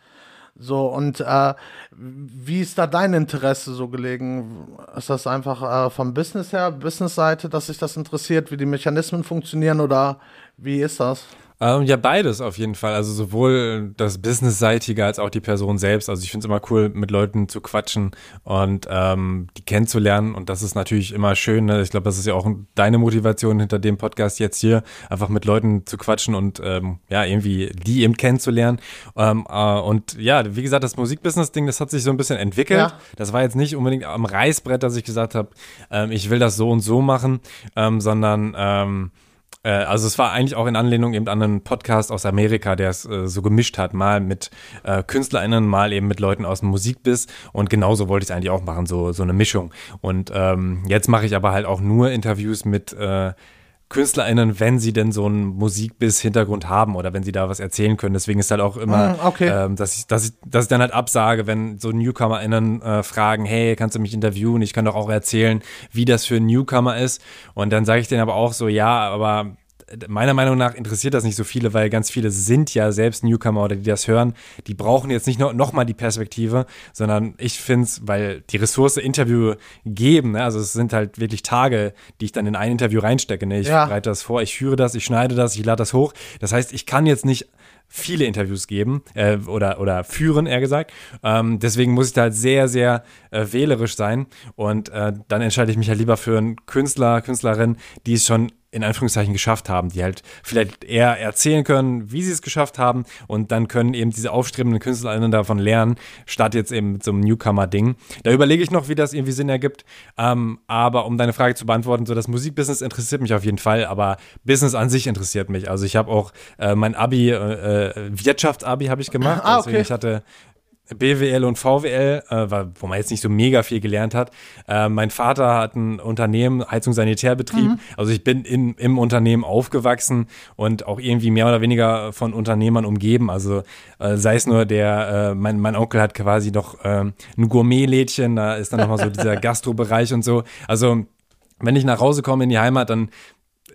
So, und äh, wie ist da dein Interesse so gelegen? Ist das einfach äh, vom Business her, Business-Seite, dass sich das interessiert, wie die Mechanismen funktionieren oder wie ist das? Ähm, ja, beides auf jeden Fall. Also sowohl das Business-seitige als auch die Person selbst. Also ich finde es immer cool, mit Leuten zu quatschen und ähm, die kennenzulernen. Und das ist natürlich immer schön. Ne? Ich glaube, das ist ja auch deine Motivation hinter dem Podcast jetzt hier, einfach mit Leuten zu quatschen und ähm, ja, irgendwie die eben kennenzulernen. Ähm, äh, und ja, wie gesagt, das Musikbusiness-Ding, das hat sich so ein bisschen entwickelt. Ja. Das war jetzt nicht unbedingt am Reißbrett, dass ich gesagt habe, ähm, ich will das so und so machen, ähm, sondern ähm, äh, also es war eigentlich auch in Anlehnung eben an einen Podcast aus Amerika, der es äh, so gemischt hat, mal mit äh, KünstlerInnen, mal eben mit Leuten aus dem Musikbiss und genauso wollte ich es eigentlich auch machen, so, so eine Mischung. Und ähm, jetzt mache ich aber halt auch nur Interviews mit äh, KünstlerInnen, wenn sie denn so einen Musikbiss-Hintergrund haben oder wenn sie da was erzählen können. Deswegen ist halt auch immer, mm, okay. ähm, dass, ich, dass, ich, dass ich dann halt absage, wenn so NewcomerInnen äh, fragen, hey, kannst du mich interviewen? Ich kann doch auch erzählen, wie das für ein Newcomer ist. Und dann sage ich denen aber auch so, ja, aber meiner Meinung nach interessiert das nicht so viele, weil ganz viele sind ja selbst Newcomer oder die das hören, die brauchen jetzt nicht noch, noch mal die Perspektive, sondern ich finde es, weil die Ressource Interview geben, ne? also es sind halt wirklich Tage, die ich dann in ein Interview reinstecke. Ne? Ich ja. bereite das vor, ich führe das, ich schneide das, ich lade das hoch. Das heißt, ich kann jetzt nicht viele Interviews geben äh, oder, oder führen, eher gesagt. Ähm, deswegen muss ich da halt sehr, sehr äh, wählerisch sein und äh, dann entscheide ich mich halt lieber für einen Künstler, Künstlerin, die es schon in Anführungszeichen geschafft haben, die halt vielleicht eher erzählen können, wie sie es geschafft haben und dann können eben diese aufstrebenden KünstlerInnen davon lernen, statt jetzt eben mit so einem Newcomer-Ding. Da überlege ich noch, wie das irgendwie Sinn ergibt, ähm, aber um deine Frage zu beantworten, so das Musikbusiness interessiert mich auf jeden Fall, aber Business an sich interessiert mich. Also ich habe auch äh, mein Abi, äh, äh Wirtschaftsabi habe ich gemacht, ah, okay. ich hatte BWL und VWL, äh, wo man jetzt nicht so mega viel gelernt hat. Äh, mein Vater hat ein Unternehmen, Heizung-Sanitärbetrieb. Mhm. Also ich bin in, im Unternehmen aufgewachsen und auch irgendwie mehr oder weniger von Unternehmern umgeben. Also äh, sei es nur der, äh, mein, mein Onkel hat quasi noch äh, ein Gourmet-Lädchen, da ist dann nochmal so dieser Gastrobereich und so. Also wenn ich nach Hause komme in die Heimat, dann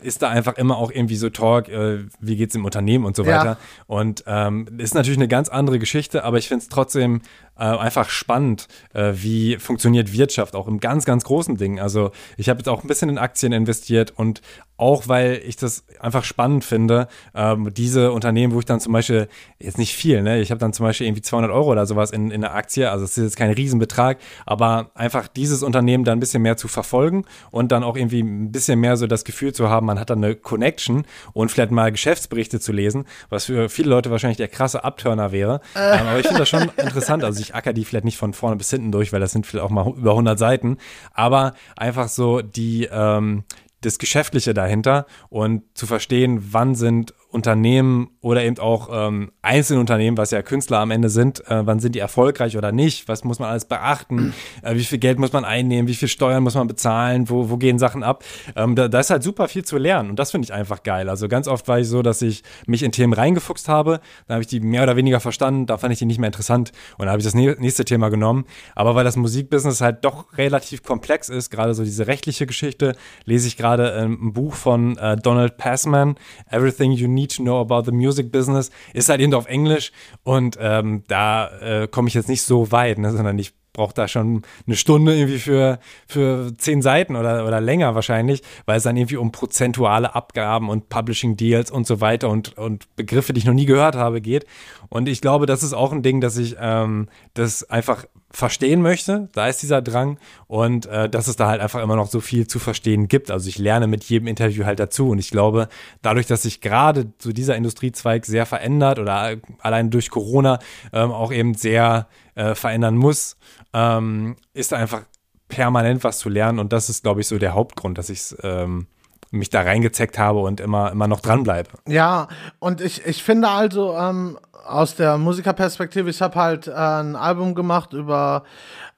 ist da einfach immer auch irgendwie so Talk, äh, wie geht's im Unternehmen und so weiter. Ja. Und ähm, ist natürlich eine ganz andere Geschichte, aber ich finde es trotzdem äh, einfach spannend, äh, wie funktioniert Wirtschaft auch im ganz, ganz großen Ding. Also ich habe jetzt auch ein bisschen in Aktien investiert und auch weil ich das einfach spannend finde, ähm, diese Unternehmen, wo ich dann zum Beispiel, jetzt nicht viel, ne? ich habe dann zum Beispiel irgendwie 200 Euro oder sowas in, in einer Aktie, also es ist jetzt kein Riesenbetrag, aber einfach dieses Unternehmen dann ein bisschen mehr zu verfolgen und dann auch irgendwie ein bisschen mehr so das Gefühl zu haben, man hat dann eine Connection und vielleicht mal Geschäftsberichte zu lesen, was für viele Leute wahrscheinlich der krasse Abturner wäre. Äh. Ähm, aber ich finde das schon interessant, also ich acker die vielleicht nicht von vorne bis hinten durch, weil das sind vielleicht auch mal über 100 Seiten, aber einfach so die, ähm, das Geschäftliche dahinter und zu verstehen, wann sind Unternehmen oder eben auch ähm, Einzelunternehmen, was ja Künstler am Ende sind, äh, wann sind die erfolgreich oder nicht, was muss man alles beachten, äh, wie viel Geld muss man einnehmen, wie viel Steuern muss man bezahlen, wo, wo gehen Sachen ab. Ähm, da, da ist halt super viel zu lernen und das finde ich einfach geil. Also ganz oft war ich so, dass ich mich in Themen reingefuchst habe, dann habe ich die mehr oder weniger verstanden, da fand ich die nicht mehr interessant. Und habe ich das nächste Thema genommen. Aber weil das Musikbusiness halt doch relativ komplex ist, gerade so diese rechtliche Geschichte, lese ich gerade ähm, ein Buch von äh, Donald Passman, Everything You Need Need to Know About the Music Business, ist halt eben auf Englisch und ähm, da äh, komme ich jetzt nicht so weit, ne, sondern ich brauche da schon eine Stunde irgendwie für, für zehn Seiten oder, oder länger wahrscheinlich, weil es dann irgendwie um prozentuale Abgaben und Publishing Deals und so weiter und, und Begriffe, die ich noch nie gehört habe, geht. Und ich glaube, das ist auch ein Ding, dass ich ähm, das einfach verstehen möchte. Da ist dieser Drang und äh, dass es da halt einfach immer noch so viel zu verstehen gibt. Also ich lerne mit jedem Interview halt dazu und ich glaube, dadurch, dass sich gerade so dieser Industriezweig sehr verändert oder allein durch Corona ähm, auch eben sehr äh, verändern muss, ähm, ist einfach permanent was zu lernen und das ist, glaube ich, so der Hauptgrund, dass ich ähm, mich da reingezeckt habe und immer, immer noch dranbleibe. Ja, und ich, ich finde also, ähm, aus der Musikerperspektive, ich habe halt äh, ein Album gemacht über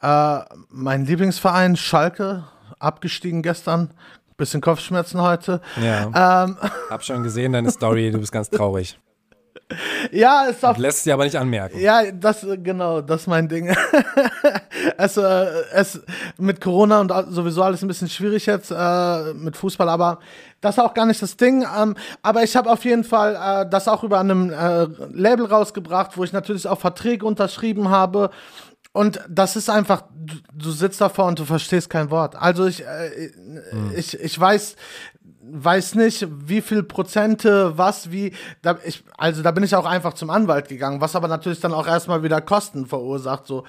äh, meinen Lieblingsverein Schalke, abgestiegen gestern. Bisschen Kopfschmerzen heute. Ja. Ähm, hab schon gesehen deine Story, du bist ganz traurig. Ja, ist auch. Lässt sich aber nicht anmerken. Ja, das, genau, das ist mein Ding. es, äh, es, mit Corona und sowieso alles ein bisschen schwierig jetzt äh, mit Fußball, aber das ist auch gar nicht das Ding. Ähm, aber ich habe auf jeden Fall äh, das auch über einem äh, Label rausgebracht, wo ich natürlich auch Verträge unterschrieben habe. Und das ist einfach, du, du sitzt davor und du verstehst kein Wort. Also ich, äh, hm. ich, ich weiß, weiß nicht, wie viel Prozente, was, wie. Da, ich, also da bin ich auch einfach zum Anwalt gegangen, was aber natürlich dann auch erstmal wieder Kosten verursacht. So.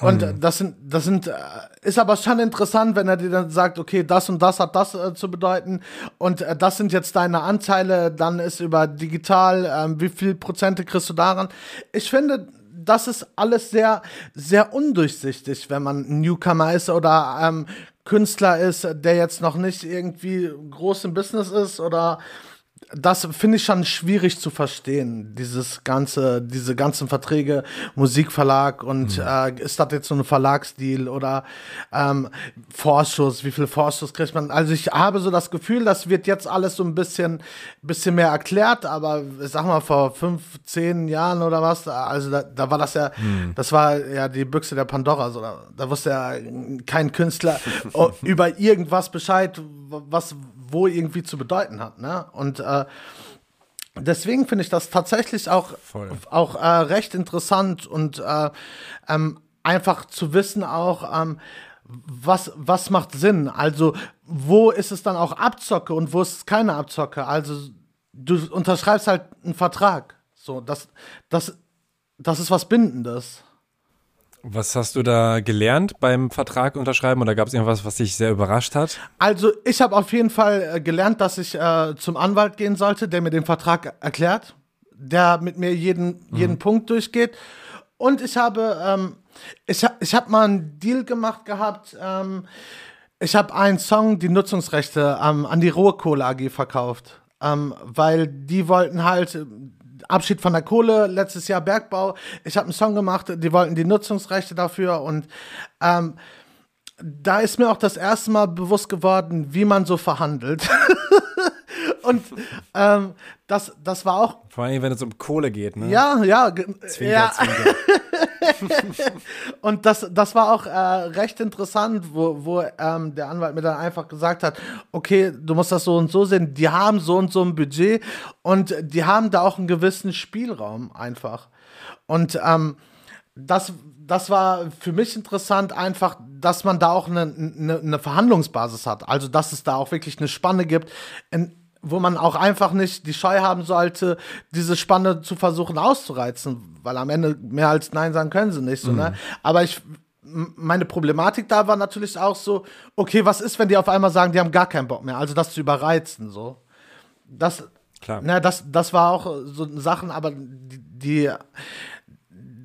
Und mhm. das sind, das sind, äh, ist aber schon interessant, wenn er dir dann sagt, okay, das und das hat das äh, zu bedeuten und äh, das sind jetzt deine Anteile, dann ist über digital, äh, wie viel Prozente kriegst du daran? Ich finde, das ist alles sehr, sehr undurchsichtig, wenn man Newcomer ist oder ähm, Künstler ist, der jetzt noch nicht irgendwie groß im Business ist oder das finde ich schon schwierig zu verstehen, dieses ganze, diese ganzen Verträge, Musikverlag und mhm. äh, ist das jetzt so ein Verlagsdeal oder ähm, Vorschuss, wie viel Vorschuss kriegt man? Also ich habe so das Gefühl, das wird jetzt alles so ein bisschen, bisschen mehr erklärt, aber sag mal vor fünf, zehn Jahren oder was, also da, da war das ja, mhm. das war ja die Büchse der Pandora, so, da, da wusste ja kein Künstler über irgendwas Bescheid, was wo irgendwie zu bedeuten hat. Ne? Und äh, deswegen finde ich das tatsächlich auch, auch äh, recht interessant und äh, ähm, einfach zu wissen auch, ähm, was, was macht Sinn? Also, wo ist es dann auch Abzocke und wo ist es keine Abzocke? Also, du unterschreibst halt einen Vertrag. So, das, das, das ist was Bindendes. Was hast du da gelernt beim Vertrag unterschreiben oder gab es irgendwas, was dich sehr überrascht hat? Also ich habe auf jeden Fall äh, gelernt, dass ich äh, zum Anwalt gehen sollte, der mir den Vertrag erklärt, der mit mir jeden, jeden mhm. Punkt durchgeht. Und ich habe, ähm, ich, ich habe mal einen Deal gemacht gehabt. Ähm, ich habe einen Song, die Nutzungsrechte ähm, an die Rohkohle AG verkauft, ähm, weil die wollten halt Abschied von der Kohle, letztes Jahr Bergbau. Ich habe einen Song gemacht, die wollten die Nutzungsrechte dafür und ähm, da ist mir auch das erste Mal bewusst geworden, wie man so verhandelt. und ähm, das, das war auch. Vor allem, wenn es um Kohle geht, ne? Ja, ja. Zwinker, ja. Zwinker. und das, das war auch äh, recht interessant, wo, wo ähm, der Anwalt mir dann einfach gesagt hat, okay, du musst das so und so sehen, die haben so und so ein Budget und die haben da auch einen gewissen Spielraum einfach. Und ähm, das, das war für mich interessant, einfach, dass man da auch eine, eine, eine, Verhandlungsbasis hat. Also, dass es da auch wirklich eine Spanne gibt, in, wo man auch einfach nicht die Scheu haben sollte, diese Spanne zu versuchen auszureizen, weil am Ende mehr als Nein sagen können sie nicht. So, ne? mhm. ne? Aber ich, meine Problematik da war natürlich auch so, okay, was ist, wenn die auf einmal sagen, die haben gar keinen Bock mehr, also das zu überreizen, so. Das, Klar. Na, das, das war auch so Sachen, aber die, die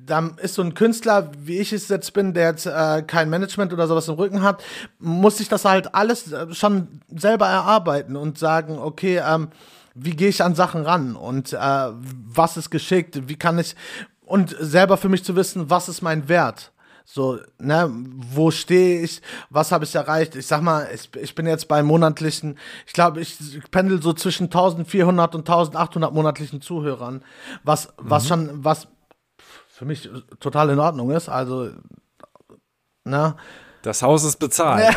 da ist so ein Künstler, wie ich es jetzt bin, der jetzt äh, kein Management oder sowas im Rücken hat, muss ich das halt alles äh, schon selber erarbeiten und sagen, okay, ähm, wie gehe ich an Sachen ran und äh, was ist geschickt, wie kann ich und selber für mich zu wissen, was ist mein Wert. So, ne, wo stehe ich, was habe ich erreicht? Ich sag mal, ich, ich bin jetzt bei monatlichen, ich glaube, ich pendel so zwischen 1400 und 1800 monatlichen Zuhörern, was, mhm. was schon, was für mich total in Ordnung ist. Also, ne? Das Haus ist bezahlt.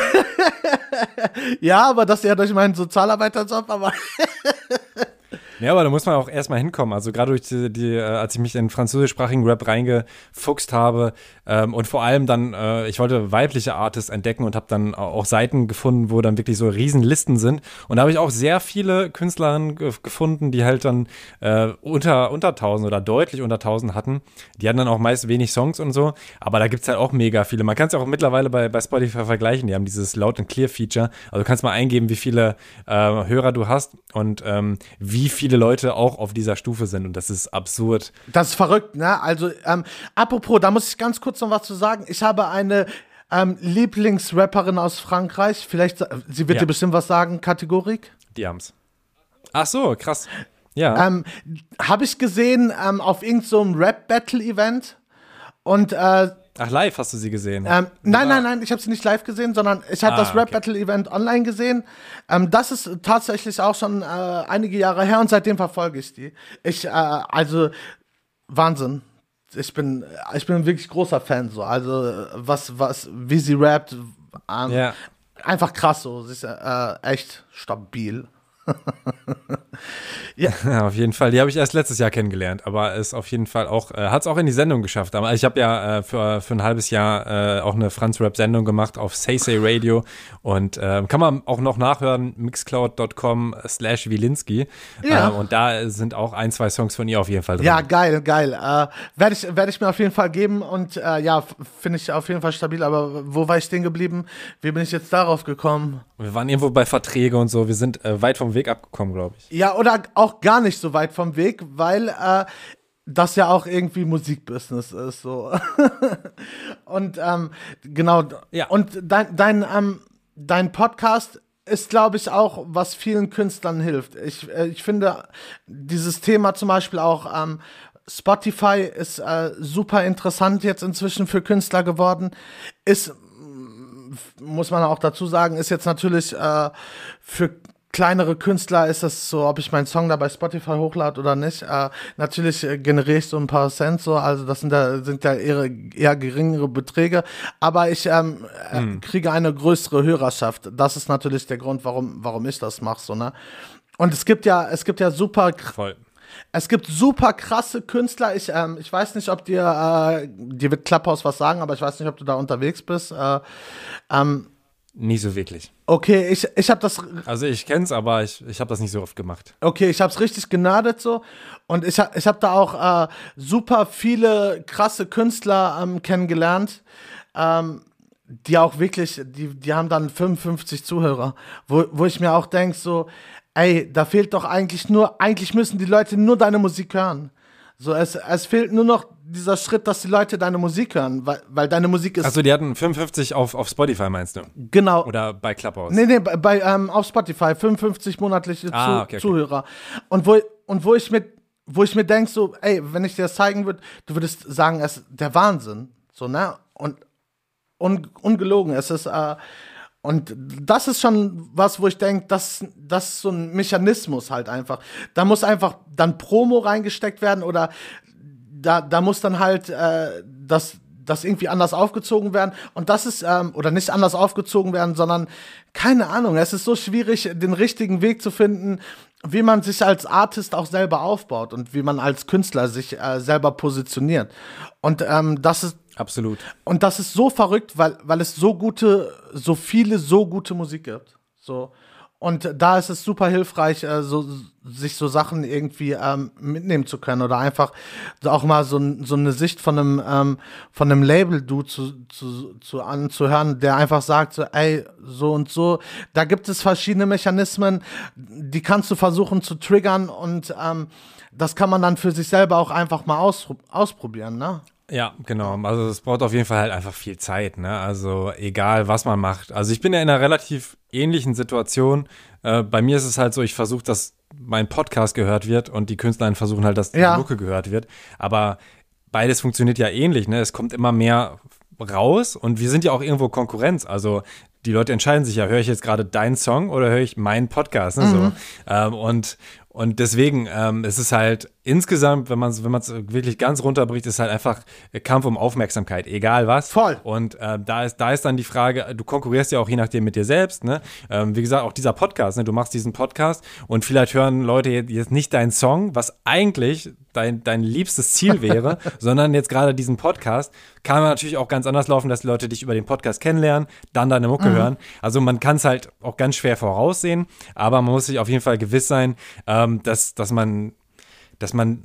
ja, aber das ja durch meinen Sozialarbeiterjob, aber. Ja, aber da muss man auch erstmal hinkommen. Also gerade durch die, die äh, als ich mich in französischsprachigen Rap reingefuchst habe ähm, und vor allem dann, äh, ich wollte weibliche Artists entdecken und habe dann auch Seiten gefunden, wo dann wirklich so Riesenlisten sind. Und da habe ich auch sehr viele Künstlerinnen gefunden, die halt dann äh, unter, unter 1000 oder deutlich unter 1000 hatten. Die hatten dann auch meist wenig Songs und so. Aber da gibt es halt auch mega viele. Man kann es ja auch mittlerweile bei, bei Spotify vergleichen. Die haben dieses Loud and Clear Feature. Also du kannst mal eingeben, wie viele äh, Hörer du hast und ähm, wie viele Leute auch auf dieser Stufe sind. Und das ist absurd. Das ist verrückt, ne? Also, ähm, apropos, da muss ich ganz kurz noch was zu sagen. Ich habe eine ähm, Lieblingsrapperin aus Frankreich. Vielleicht, sie wird Ja. dir bestimmt was sagen, Kategorik. Die haben's. Ach so, krass. Ja. Ähm, habe ich gesehen ähm, auf irgendeinem so Rap-Battle-Event. Und äh, Ach, live hast du sie gesehen. Ähm, nein, nein, nein, ich habe sie nicht live gesehen, sondern ich habe Ah, das Rap okay. Battle Event online gesehen. Ähm, das ist tatsächlich auch schon äh, einige Jahre her und seitdem verfolge ich die. Ich, äh, also Wahnsinn. Ich bin, ich bin ein wirklich großer Fan so. Also was, was, wie sie rappt, ähm, Ja. einfach krass so. Sie ist äh, echt stabil. Ja, auf jeden Fall. Die habe ich erst letztes Jahr kennengelernt, aber ist auf jeden Fall auch, äh, hat es auch in die Sendung geschafft. Aber ich habe ja äh, für, für ein halbes Jahr äh, auch eine Franz-Rap-Sendung gemacht auf Say Say Radio und äh, kann man auch noch nachhören, mixcloud.com slash Wilinski. Ja. Äh, und da sind auch ein, zwei Songs von ihr auf jeden Fall drin. Ja, geil, geil. Äh, Werde ich, werd ich mir auf jeden Fall geben und äh, ja, finde ich auf jeden Fall stabil. Aber wo war ich stehen geblieben? Wie bin ich jetzt darauf gekommen? Wir waren irgendwo bei Verträge und so. Wir sind äh, weit vom Weg abgekommen, glaube ich. Ja, oder auch gar nicht so weit vom Weg, weil äh, das ja auch irgendwie Musikbusiness ist. So. und ähm, genau. Ja. Und dein, dein, ähm, dein Podcast ist, glaube ich, auch, was vielen Künstlern hilft. Ich, äh, ich finde dieses Thema zum Beispiel auch. Ähm, Spotify ist äh, super interessant jetzt inzwischen für Künstler geworden. Ist muss man auch dazu sagen, ist jetzt natürlich äh, für kleinere Künstler ist das so, ob ich meinen Song da bei Spotify hochlade oder nicht. Äh, natürlich äh, generiere ich so ein paar Cent so, also das sind da sind ja eher, eher geringere Beträge, aber ich ähm, äh, kriege eine größere Hörerschaft. Das ist natürlich der Grund, warum warum ich das mache so ne. Und es gibt ja es gibt ja super Voll. es gibt super krasse Künstler. Ich, ähm, ich weiß nicht, ob dir, äh, dir wird Clubhouse was sagen, aber ich weiß nicht, ob du da unterwegs bist. Äh, ähm, Nie so wirklich. okay, ich, ich habe das, Also ich kenn's, aber ich, ich habe das nicht so oft gemacht. okay, ich habe es richtig genadet so. Und ich, ich habe da auch äh, super viele krasse Künstler ähm, kennengelernt. Ähm, die auch wirklich, die, die haben dann 55 Zuhörer, wo, wo ich mir auch denke, so, ey, da fehlt doch eigentlich nur, eigentlich müssen die Leute nur deine Musik hören. So, es, es fehlt nur noch dieser Schritt, dass die Leute deine Musik hören, weil, weil deine Musik ist Also die hatten 55 auf, auf Spotify, meinst du? genau. Oder bei Clubhouse? Nee, nee, bei, bei ähm, auf Spotify 55 monatliche Ah, okay, okay. Zuhörer. Und wo und wo ich mit wo ich mir denke so, ey, wenn ich dir das zeigen würde, du würdest sagen, es ist der Wahnsinn, so, ne? Und un, ungelogen, es ist äh, und das ist schon was, wo ich denke, das, das ist so ein Mechanismus halt einfach. Da muss einfach dann Promo reingesteckt werden oder da, da muss dann halt äh, das, das irgendwie anders aufgezogen werden. Und das ist, ähm, oder nicht anders aufgezogen werden, sondern keine Ahnung, es ist so schwierig, den richtigen Weg zu finden, wie man sich als Artist auch selber aufbaut und wie man als Künstler sich äh, selber positioniert. Und ähm, das ist Absolut. und das ist so verrückt, weil, weil es so gute, so viele, so gute Musik gibt. So. Und da ist es super hilfreich, äh, so, sich so Sachen irgendwie ähm, mitnehmen zu können oder einfach auch mal so, so eine Sicht von einem, ähm, von einem Label-Du zu, zu, zu anzuhören, der einfach sagt, so, ey, so und so, da gibt es verschiedene Mechanismen, die kannst du versuchen zu triggern und ähm, das kann man dann für sich selber auch einfach mal aus, ausprobieren, ne? Ja, genau. Also es braucht auf jeden Fall halt einfach viel Zeit, ne? Also egal, was man macht. Also ich bin ja in einer relativ ähnlichen Situation. Äh, bei mir ist es halt so, ich versuche, dass mein Podcast gehört wird und die Künstler versuchen halt, dass die Ja. Mucke gehört wird. Aber beides funktioniert ja ähnlich, ne? Es kommt immer mehr raus und wir sind ja auch irgendwo Konkurrenz. Also die Leute entscheiden sich ja, höre ich jetzt gerade deinen Song oder höre ich meinen Podcast? Ne? So. Ähm, und, Und deswegen, ähm, es ist halt insgesamt, wenn man es wenn man's wirklich ganz runterbricht, ist halt einfach Kampf um Aufmerksamkeit, egal was. Voll. Und äh, da, ist, da ist dann die Frage, du konkurrierst ja auch je nachdem mit dir selbst. Ne? Ähm, wie gesagt, auch dieser Podcast, ne? du machst diesen Podcast und vielleicht hören Leute jetzt nicht deinen Song, was eigentlich dein, dein liebstes Ziel wäre, sondern jetzt gerade diesen Podcast, kann man natürlich auch ganz anders laufen, dass die Leute dich über den Podcast kennenlernen, dann deine Mucke mhm. hören. Also man kann es halt auch ganz schwer voraussehen, aber man muss sich auf jeden Fall gewiss sein, ähm, dass, dass man, dass man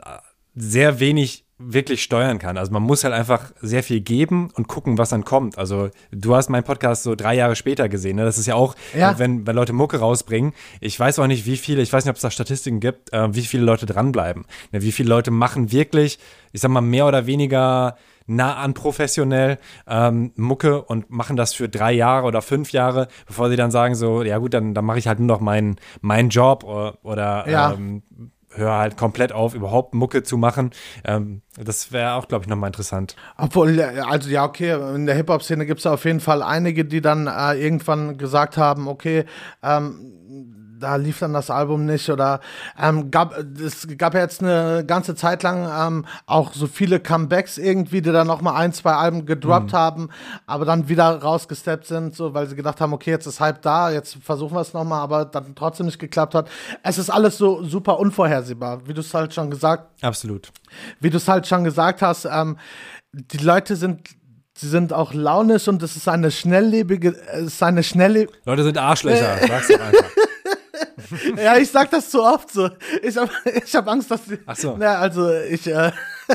sehr wenig wirklich steuern kann. Also man muss halt einfach sehr viel geben und gucken, was dann kommt. Also du hast meinen Podcast so drei Jahre später gesehen. Ne? Das ist ja auch, ja. Wenn, wenn Leute Mucke rausbringen. Ich weiß auch nicht, wie viele, ich weiß nicht, ob es da Statistiken gibt, äh, wie viele Leute dranbleiben. Ne? Wie viele Leute machen wirklich, ich sag mal, mehr oder weniger nah an professionell ähm, Mucke und machen das für drei Jahre oder fünf Jahre, bevor sie dann sagen so, ja gut, dann, dann mache ich halt nur noch meinen mein Job oder, oder ja. ähm, höre halt komplett auf, überhaupt Mucke zu machen. Ähm, das wäre auch, glaube ich, nochmal interessant. Obwohl, also ja, okay, in der Hip-Hop-Szene gibt es auf jeden Fall einige, die dann äh, irgendwann gesagt haben, okay, ähm, da lief dann das Album nicht oder ähm, gab es gab ja jetzt eine ganze Zeit lang ähm, auch so viele Comebacks irgendwie, die dann noch mal ein, zwei Alben gedroppt mhm. haben, aber dann wieder rausgesteppt sind, so weil sie gedacht haben, okay, jetzt ist Hype da, jetzt versuchen wir es noch mal, aber dann trotzdem nicht geklappt hat. Es ist alles so super unvorhersehbar, wie du es halt schon gesagt. Absolut. Wie du es halt schon gesagt hast, ähm, die Leute sind sie sind auch launisch und es ist eine schnelllebige, es ist eine schnelle. Leute sind Arschlöcher, sag's doch einfach. ja, ich sag das zu oft so. Ich habe ich hab Angst, dass. Ach so. Na, also ich äh,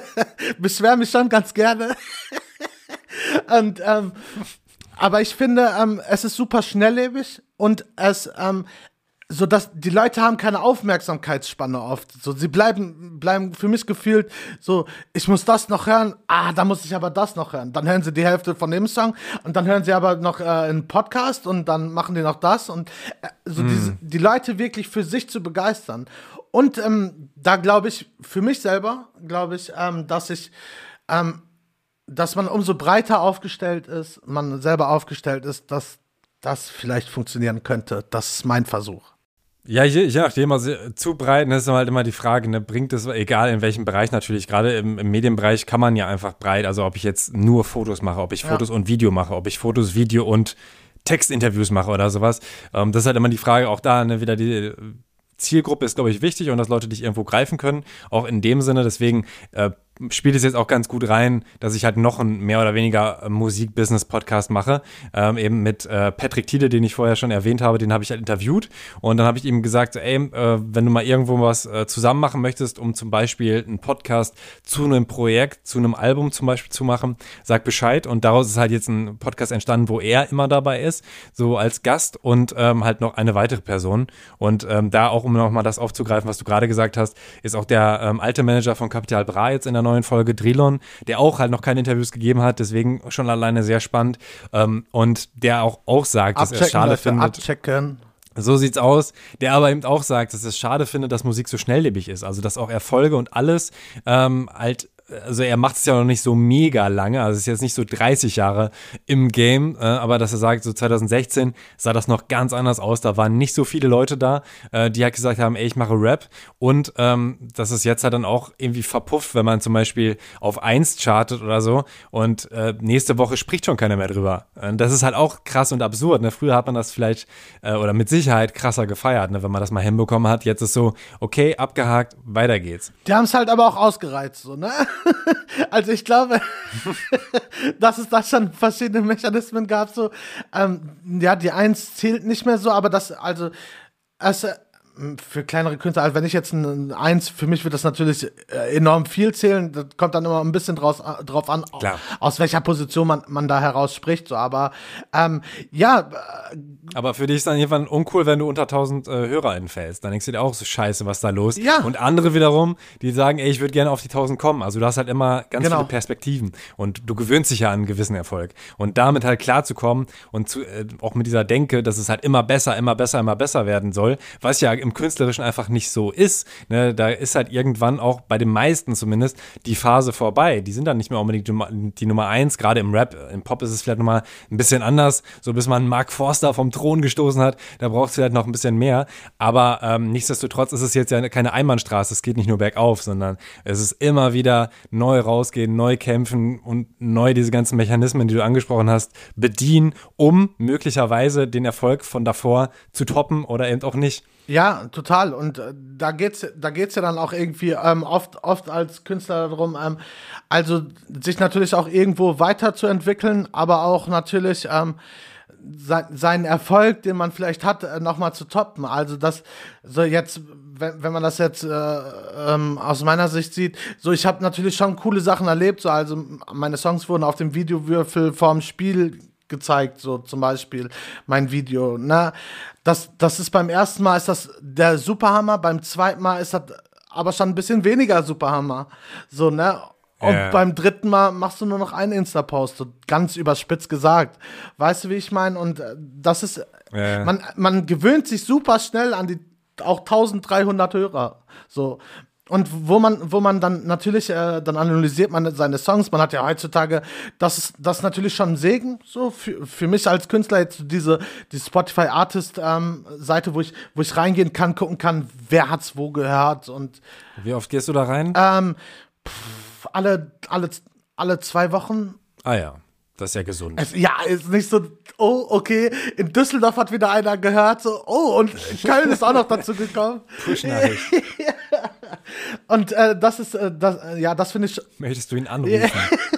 beschwere mich schon ganz gerne. und, ähm, aber ich finde, ähm, es ist super schnelllebig und es, ähm, so dass die Leute haben keine Aufmerksamkeitsspanne oft. So, sie bleiben, bleiben für mich gefühlt so, ich muss das noch hören, ah, da muss ich aber das noch hören. Dann hören sie die Hälfte von dem Song und dann hören sie aber noch äh, einen Podcast und dann machen die noch das und äh, so mm. diese, die Leute wirklich für sich zu begeistern. Und ähm, da glaube ich, für mich selber, glaube ich, ähm, dass ich, ähm, dass man umso breiter aufgestellt ist, man selber aufgestellt ist, dass das vielleicht funktionieren könnte. Das ist mein Versuch. Ja, je, je nachdem, also zu breit, das ist halt immer die Frage, ne, bringt es, egal in welchem Bereich natürlich, gerade im, im, Medienbereich kann man ja einfach breit, also ob ich jetzt nur Fotos mache, ob ich ja. Fotos und Video mache, ob ich Fotos, Video und Textinterviews mache oder sowas. Ähm, das ist halt immer die Frage, auch da ne, wieder die Zielgruppe ist, glaube ich, wichtig und dass Leute dich irgendwo greifen können, auch in dem Sinne, deswegen äh, spielt es jetzt auch ganz gut rein, dass ich halt noch einen mehr oder weniger äh, Musik-Business-Podcast mache. Ähm, eben mit äh, Patrick Tiede, den ich vorher schon erwähnt habe, den habe ich halt interviewt. Und dann habe ich ihm gesagt, ey, äh, wenn du mal irgendwo was äh, zusammen machen möchtest, um zum Beispiel einen Podcast zu einem Projekt, zu einem Album zum Beispiel zu machen, sag Bescheid. Und daraus ist halt jetzt ein Podcast entstanden, wo er immer dabei ist, so als Gast und ähm, halt noch eine weitere Person. Und ähm, da auch, um nochmal das aufzugreifen, was du gerade gesagt hast, ist auch der ähm, alte Manager von Capital Bra jetzt in der neuen Folge Drilon, der auch halt noch keine Interviews gegeben hat, deswegen schon alleine sehr spannend. Ähm, und der auch, auch sagt, dass er es schade findet. Abchecken. So sieht's aus. Der aber eben auch sagt, dass er es schade findet, dass Musik so schnelllebig ist. Also, dass auch Erfolge und alles ähm, halt also er macht es ja noch nicht so mega lange, also ist jetzt nicht so 30 Jahre im Game, äh, aber dass er sagt, so 2016 sah das noch ganz anders aus, da waren nicht so viele Leute da, äh, die halt gesagt haben, ey, ich mache Rap und ähm, das ist jetzt halt dann auch irgendwie verpufft, wenn man zum Beispiel auf 1 chartet oder so und äh, nächste Woche spricht schon keiner mehr drüber. das ist halt auch krass und absurd, ne? Früher hat man das vielleicht äh, oder mit Sicherheit krasser gefeiert, ne? wenn man das mal hinbekommen hat, jetzt ist so, okay, abgehakt, weiter geht's. Die haben es halt aber auch ausgereizt, so, ne? also ich glaube, dass es da schon verschiedene Mechanismen gab. So, ähm, ja, die Eins zählt nicht mehr so, aber das, also, es, für kleinere Künstler, also wenn ich jetzt ein Eins, für mich wird das natürlich äh, enorm viel zählen. Das kommt dann immer ein bisschen draus, äh, drauf an, Klar. aus welcher Position man, man da heraus spricht. So. Aber ähm, ja. Äh, Aber für dich ist dann irgendwann uncool, wenn du unter 1000 äh, Hörer entfällst. Dann denkst du dir auch so scheiße, was da los. Ja. Und andere wiederum, die sagen, ey, ich würde gerne auf die 1000 kommen. Also du hast halt immer ganz genau. viele Perspektiven und du gewöhnst dich ja an einen gewissen Erfolg. Und damit halt klarzukommen und zu, äh, auch mit dieser Denke, dass es halt immer besser, immer besser, immer besser werden soll, was ja im im Künstlerischen einfach nicht so ist. Ne? Da ist halt irgendwann auch bei den meisten zumindest die Phase vorbei. Die sind dann nicht mehr unbedingt die Nummer eins, gerade im Rap. Im Pop ist es vielleicht nochmal ein bisschen anders, so bis man Mark Forster vom Thron gestoßen hat. Da braucht es vielleicht noch ein bisschen mehr. Aber ähm, nichtsdestotrotz ist es jetzt ja keine Einbahnstraße. Es geht nicht nur bergauf, sondern es ist immer wieder neu rausgehen, neu kämpfen und neu diese ganzen Mechanismen, die du angesprochen hast, bedienen, um möglicherweise den Erfolg von davor zu toppen oder eben auch nicht. Ja, total. Und äh, da geht's, da geht's ja dann auch irgendwie ähm, oft, oft als Künstler darum, ähm, also sich natürlich auch irgendwo weiterzuentwickeln, aber auch natürlich ähm, sein, seinen Erfolg, den man vielleicht hat, äh, nochmal zu toppen. Also das so jetzt, wenn, wenn man das jetzt äh, ähm, aus meiner Sicht sieht, so ich habe natürlich schon coole Sachen erlebt. So also meine Songs wurden auf dem Videowürfel vorm Spiel gezeigt, so zum Beispiel mein Video. Ne? Das, das ist beim ersten Mal ist das der Superhammer, beim zweiten Mal ist das aber schon ein bisschen weniger Superhammer. So, ne? Und yeah. beim dritten Mal machst du nur noch einen Insta-Post, so ganz überspitzt gesagt. Weißt du, wie ich meine? Und äh, das ist, yeah. man, man gewöhnt sich super schnell an die auch 1300 Hörer. So, und wo man, wo man dann natürlich, äh, dann analysiert man seine Songs. Man hat ja heutzutage, das ist, das ist natürlich schon ein Segen, so für, für mich als Künstler jetzt diese, die Spotify Artist ähm, Seite, wo ich, wo ich reingehen kann, gucken kann, wer hat's wo gehört und. Wie oft gehst du da rein? Ähm, pff, alle, alle, alle zwei Wochen. Ah ja. Das ist ja gesund. Es, ja, ist nicht so, oh, okay, in Düsseldorf hat wieder einer gehört, so, oh, und Köln ist auch noch dazu gekommen. Push-Nachricht. und äh, das ist, äh, das, äh, ja, das finde ich. Möchtest du ihn anrufen?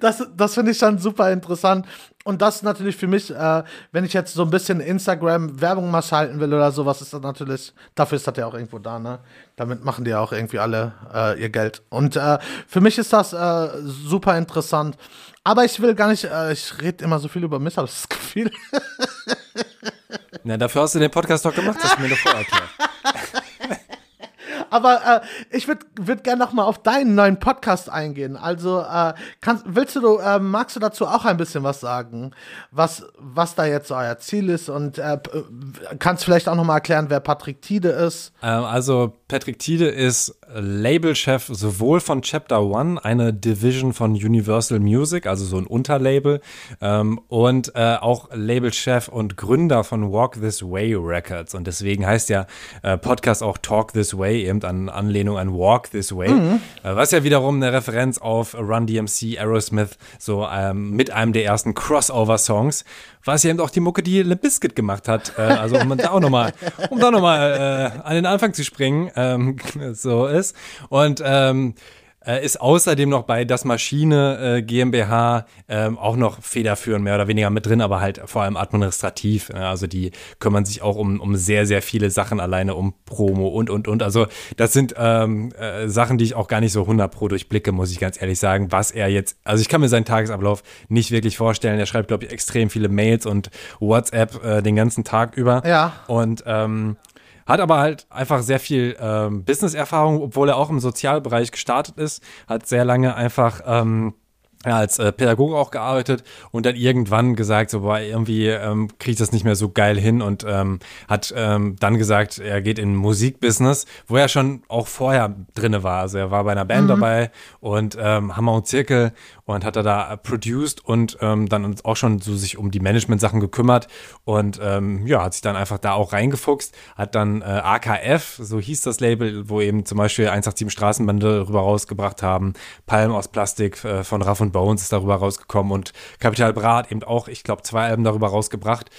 das das finde ich dann super interessant. Und das natürlich für mich, äh, wenn ich jetzt so ein bisschen Instagram-Werbung mal schalten will oder sowas, ist das natürlich, dafür ist das ja auch irgendwo da, ne? Damit machen die ja auch irgendwie alle äh, ihr Geld. Und äh, für mich ist das äh, super interessant. Aber ich will gar nicht, äh, ich rede immer so viel über mich, habe das Gefühl. Na, dafür hast du den Podcast doch gemacht, hast du mir doch vorher erklärt. Aber äh, ich würde würd gerne noch mal auf deinen neuen Podcast eingehen. Also äh, kannst, willst du, äh, magst du dazu auch ein bisschen was sagen, was, was da jetzt euer Ziel ist und äh, kannst vielleicht auch noch mal erklären, wer Patrick Tiede ist? Ähm, also Patrick Tiede ist Labelchef sowohl von Chapter One, eine Division von Universal Music, also so ein Unterlabel, ähm, und äh, auch Labelchef und Gründer von Walk This Way Records. Und deswegen heißt ja äh, Podcast auch Talk This Way, eben an Anlehnung an Walk This Way, mhm. äh, was ja wiederum eine Referenz auf Run DMC, Aerosmith, so ähm, mit einem der ersten Crossover-Songs, was ja eben auch die Mucke, die Limp Bizkit gemacht hat. Äh, also um da auch nochmal, um da nochmal äh, an den Anfang zu springen, ähm, so ist. Und ähm, äh, ist außerdem noch bei Das Maschine äh, GmbH ähm, auch noch federführend mehr oder weniger mit drin, aber halt vor allem administrativ. Äh, also die kümmern sich auch um, um sehr, sehr viele Sachen alleine, um Promo und, und, und. Also das sind ähm, äh, Sachen, die ich auch gar nicht so 100 pro durchblicke, muss ich ganz ehrlich sagen, was er jetzt, also ich kann mir seinen Tagesablauf nicht wirklich vorstellen. Er schreibt, glaube ich, extrem viele Mails und WhatsApp äh, den ganzen Tag über. Ja. Und ähm, hat aber halt einfach sehr viel ähm, Business-Erfahrung, obwohl er auch im Sozialbereich gestartet ist. Hat sehr lange einfach ähm, als äh, Pädagoge auch gearbeitet und dann irgendwann gesagt, so, boah, irgendwie ähm, kriege ich das nicht mehr so geil hin und ähm, hat ähm, dann gesagt, er geht in Musikbusiness, wo er schon auch vorher drinne war. Also er war bei einer Band mhm. dabei und ähm, Hammer und Zirkel und hat er da produced und ähm, dann auch schon so sich um die Management-Sachen gekümmert und ähm, ja, hat sich dann einfach da auch reingefuchst, hat dann äh, AKF, so hieß das Label, wo eben zum Beispiel 187 Straßenbande rüber rausgebracht haben, Palm aus Plastik äh, von Raff und Bones ist darüber rausgekommen und Capital Brat eben auch, ich glaube, zwei Alben darüber rausgebracht.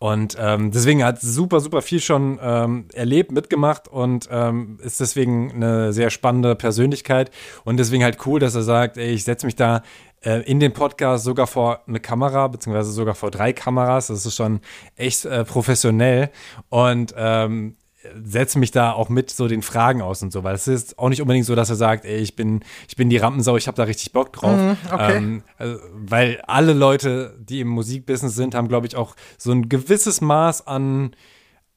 Und ähm, deswegen hat super, super viel schon ähm, erlebt, mitgemacht und ähm, ist deswegen eine sehr spannende Persönlichkeit. Und deswegen halt cool, dass er sagt, ey, ich setze mich da äh, in den Podcast sogar vor eine Kamera, beziehungsweise sogar vor drei Kameras. Das ist schon echt äh, professionell. Und ähm, setze mich da auch mit so den Fragen aus und so, weil es ist auch nicht unbedingt so, dass er sagt, ey, ich bin, ich bin die Rampensau, ich habe da richtig Bock drauf. Mm, okay. ähm, also, weil alle Leute, die im Musikbusiness sind, haben, glaube ich, auch so ein gewisses Maß an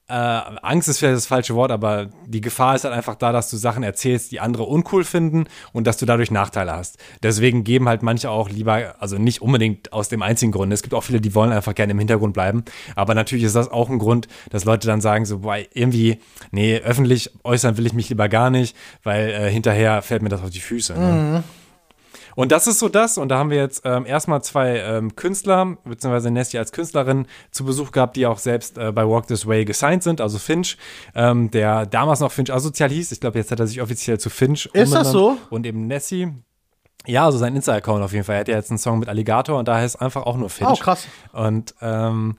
äh, Angst ist vielleicht das falsche Wort, aber die Gefahr ist halt einfach da, dass du Sachen erzählst, die andere uncool finden und dass du dadurch Nachteile hast. Deswegen geben halt manche auch lieber, also nicht unbedingt aus dem einzigen Grund. Es gibt auch viele, die wollen einfach gerne im Hintergrund bleiben. Aber natürlich ist das auch ein Grund, dass Leute dann sagen so, boah, irgendwie, nee, öffentlich äußern will ich mich lieber gar nicht, weil äh, hinterher fällt mir das auf die Füße. Ne? Mhm. Und das ist so das. Und da haben wir jetzt ähm, erstmal zwei ähm, Künstler, beziehungsweise Nessie als Künstlerin zu Besuch gehabt, die auch selbst äh, bei Walk This Way gesigned sind. Also Finch, ähm, der damals noch Finch asozial hieß. Ich glaube, jetzt hat er sich offiziell zu Finch Ist das so? Und eben Nessie. Ja, also sein Insta-Account auf jeden Fall. Er hat ja jetzt einen Song mit Alligator und da heißt einfach auch nur Finch. Oh, krass. Und ähm,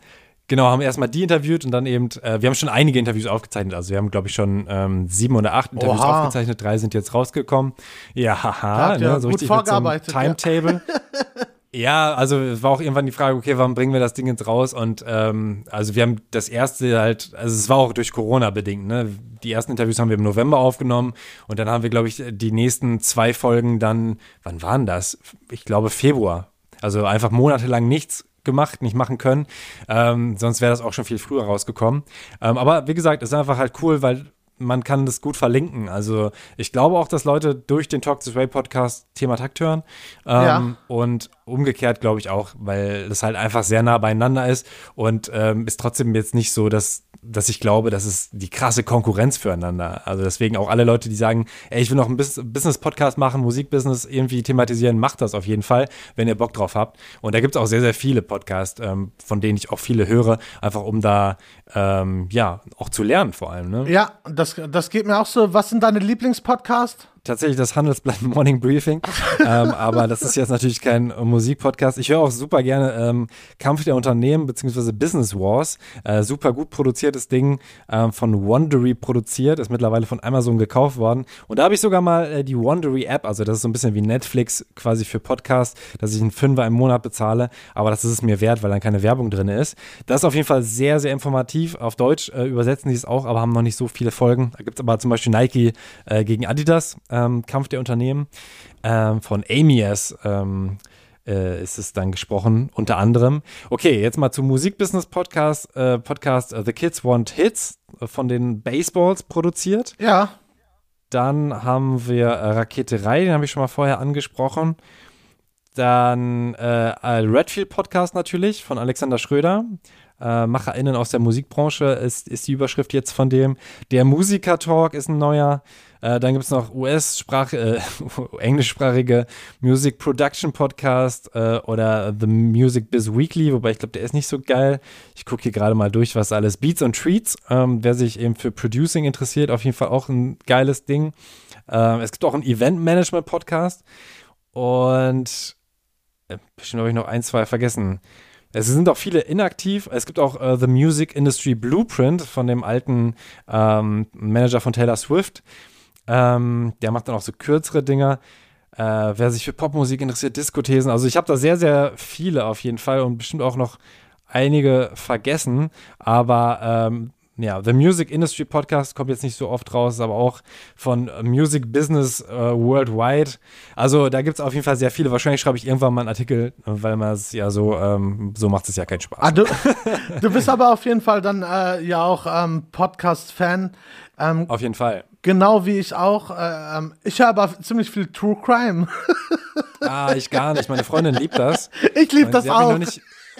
Genau, haben erstmal die interviewt und dann eben, äh, wir haben schon einige Interviews aufgezeichnet. Also wir haben, glaube ich, schon ähm, sieben oder acht Interviews Oha. aufgezeichnet. Drei sind jetzt rausgekommen. Ja, haha, ne, ja, so richtig mit so Timetable. Ja. ja, also es war auch irgendwann die Frage, okay, warum bringen wir das Ding jetzt raus? Und ähm, also wir haben das erste halt, also es war auch durch Corona bedingt, ne? Die ersten Interviews haben wir im November aufgenommen und dann haben wir, glaube ich, die nächsten zwei Folgen dann, wann waren das? Ich glaube Februar. Also einfach monatelang nichts gemacht, nicht machen können. Ähm, sonst wäre das auch schon viel früher rausgekommen. Ähm, aber wie gesagt, es ist einfach halt cool, weil man kann das gut verlinken. Also ich glaube auch, dass Leute durch den Talk This Way Podcast Thema Takt hören. Ähm, ja. Und umgekehrt glaube ich auch, weil es halt einfach sehr nah beieinander ist und ähm, ist trotzdem jetzt nicht so, dass dass ich glaube, das ist die krasse Konkurrenz füreinander. Also deswegen auch alle Leute, die sagen, ey, ich will noch ein Business-Podcast machen, Musikbusiness irgendwie thematisieren, macht das auf jeden Fall, wenn ihr Bock drauf habt. Und da gibt es auch sehr, sehr viele Podcasts, ähm, von denen ich auch viele höre, einfach um da, ähm, ja, auch zu lernen vor allem. Ne? Ja, das, das geht mir auch so. Was sind deine Lieblingspodcasts? Tatsächlich das Handelsblatt Morning Briefing. ähm, aber das ist jetzt natürlich kein äh, Musikpodcast. Ich höre auch super gerne ähm, Kampf der Unternehmen bzw. Business Wars. Äh, super gut produziertes Ding äh, von Wondery produziert, ist mittlerweile von Amazon gekauft worden. Und da habe ich sogar mal äh, die Wondery App, also das ist so ein bisschen wie Netflix quasi für Podcasts, dass ich einen Fünfer im Monat bezahle, aber das ist es mir wert, weil dann keine Werbung drin ist. Das ist auf jeden Fall sehr, sehr informativ. Auf Deutsch äh, übersetzen die es auch, aber haben noch nicht so viele Folgen. Da gibt es aber zum Beispiel Nike äh, gegen Adidas ähm, Kampf der Unternehmen. Ähm, von Amias ähm, äh, ist es dann gesprochen, unter anderem. Okay, jetzt mal zum Musikbusiness-Podcast. Äh, Podcast uh, The Kids Want Hits äh, von den Baseballs produziert. Ja. Dann haben wir äh, Raketerei, den habe ich schon mal vorher angesprochen. Dann äh, Redfield Podcast natürlich von Alexander Schröder. Äh, MacherInnen aus der Musikbranche ist, ist die Überschrift jetzt von dem. Der Musiker-Talk ist ein neuer. Äh, dann gibt es noch US-Sprache, äh, englischsprachige Music Production Podcast äh, oder The Music Biz Weekly, wobei ich glaube, der ist nicht so geil. Ich gucke hier gerade mal durch, was alles. Beats und Treats, ähm, wer sich eben für Producing interessiert, auf jeden Fall auch ein geiles Ding. Ähm, es gibt auch einen Event Management Podcast und äh, bestimmt habe ich noch ein, zwei vergessen. Es sind auch viele inaktiv. Es gibt auch äh, The Music Industry Blueprint von dem alten ähm, Manager von Taylor Swift. Ähm, der macht dann auch so kürzere Dinger. Äh, wer sich für Popmusik interessiert, Diskothesen. Also ich habe da sehr, sehr viele auf jeden Fall und bestimmt auch noch einige vergessen. Aber ähm, ja, The Music Industry Podcast kommt jetzt nicht so oft raus, aber auch von Music Business äh, Worldwide. Also da gibt es auf jeden Fall sehr viele. Wahrscheinlich schreibe ich irgendwann mal einen Artikel, weil man es ja so, ähm, so macht es ja keinen Spaß. Ah, du, du, bist aber auf jeden Fall dann äh, ja auch ähm, Podcast-Fan. Ähm, auf jeden Fall. Genau wie ich auch. Äh, ähm, ich höre aber ziemlich viel True Crime. ah, ich gar nicht. Meine Freundin liebt das. Ich liebe das auch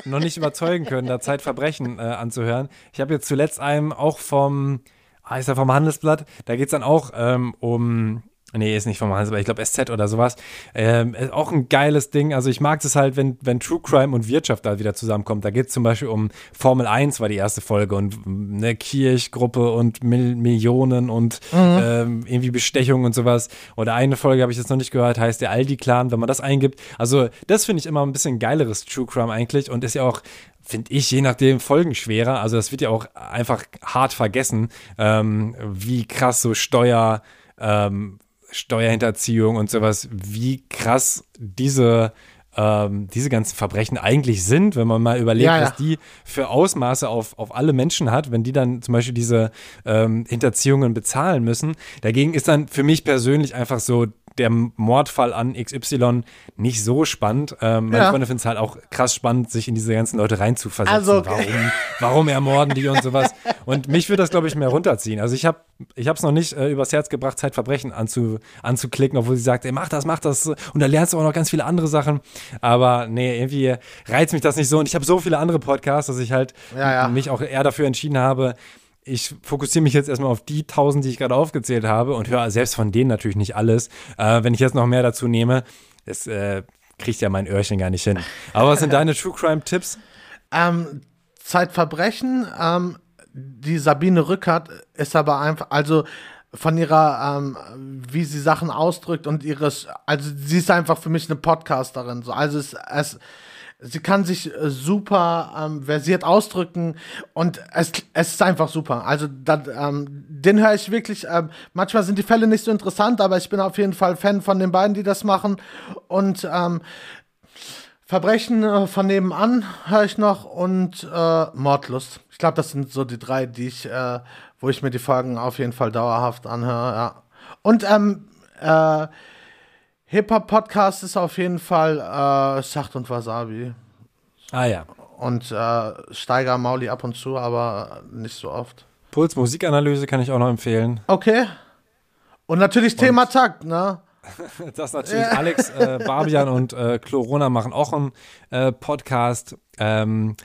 noch nicht überzeugen können, da Zeitverbrechen äh, anzuhören. Ich habe jetzt zuletzt einem auch vom, ah, ist er vom Handelsblatt, da geht es dann auch ähm, um Nee, ist nicht vom Handelsblatt, ich glaube SZ oder sowas. Ähm, auch ein geiles Ding. Also ich mag es halt, wenn, wenn True Crime und Wirtschaft da wieder zusammenkommt. Da geht es zum Beispiel um Formel 1 war die erste Folge und eine Kirchgruppe und Mil Millionen und mhm. ähm, irgendwie Bestechung und sowas. Oder eine Folge habe ich jetzt noch nicht gehört, heißt der Aldi-Clan, wenn man das eingibt. Also das finde ich immer ein bisschen geileres True Crime eigentlich und ist ja auch finde ich, je nachdem folgenschwerer. Also das wird ja auch einfach hart vergessen, ähm, wie krass so Steuer, ähm, Steuerhinterziehung und sowas, wie krass diese ähm, diese ganzen Verbrechen eigentlich sind, wenn man mal überlegt, ja, ja. was die für Ausmaße auf, auf alle Menschen hat, wenn die dann zum Beispiel diese ähm, Hinterziehungen bezahlen müssen. Dagegen ist dann für mich persönlich einfach so der Mordfall an XY nicht so spannend. Ähm, meine Ja. Freunde finden es halt auch krass spannend, sich in diese ganzen Leute reinzuversetzen. Also- warum, warum ermorden die und sowas. Und mich würde das, glaube ich, mehr runterziehen. Also ich habe ich es noch nicht äh, übers Herz gebracht, Zeitverbrechen anzu, anzuklicken, obwohl sie sagt, ey, mach das, mach das. Und da lernst du auch noch ganz viele andere Sachen. Aber nee, irgendwie reizt mich das nicht so. Und ich habe so viele andere Podcasts, dass ich halt Ja, ja. mich auch eher dafür entschieden habe, ich fokussiere mich jetzt erstmal auf die tausend, die ich gerade aufgezählt habe und höre selbst von denen natürlich nicht alles. Äh, wenn ich jetzt noch mehr dazu nehme, das äh, kriegt ja mein Öhrchen gar nicht hin. Aber was sind deine True Crime Tipps? Ähm, Zeitverbrechen, ähm, die Sabine Rückert ist aber einfach, also von ihrer, ähm, wie sie Sachen ausdrückt und ihres, also sie ist einfach für mich eine Podcasterin. So. Also es, es, sie kann sich äh, super ähm, versiert ausdrücken und es, es ist einfach super. Also dat, ähm, den höre ich wirklich, ähm, manchmal sind die Fälle nicht so interessant, aber ich bin auf jeden Fall Fan von den beiden, die das machen. Und ähm, Verbrechen äh, von nebenan höre ich noch und äh, Mordlust. Ich glaube, das sind so die drei, die ich, äh, wo ich mir die Folgen auf jeden Fall dauerhaft anhöre. Ja. Und ähm, äh, Hip-Hop-Podcast ist auf jeden Fall äh, Schacht und Wasabi. Ah ja. Und äh, Steiger Mauli ab und zu, aber nicht so oft. Puls Musikanalyse kann ich auch noch empfehlen. Okay. Und natürlich Thema Takt, ne? Das natürlich Alex, äh, Barbian und äh, Chlorona machen auch einen äh, Podcast. Ähm,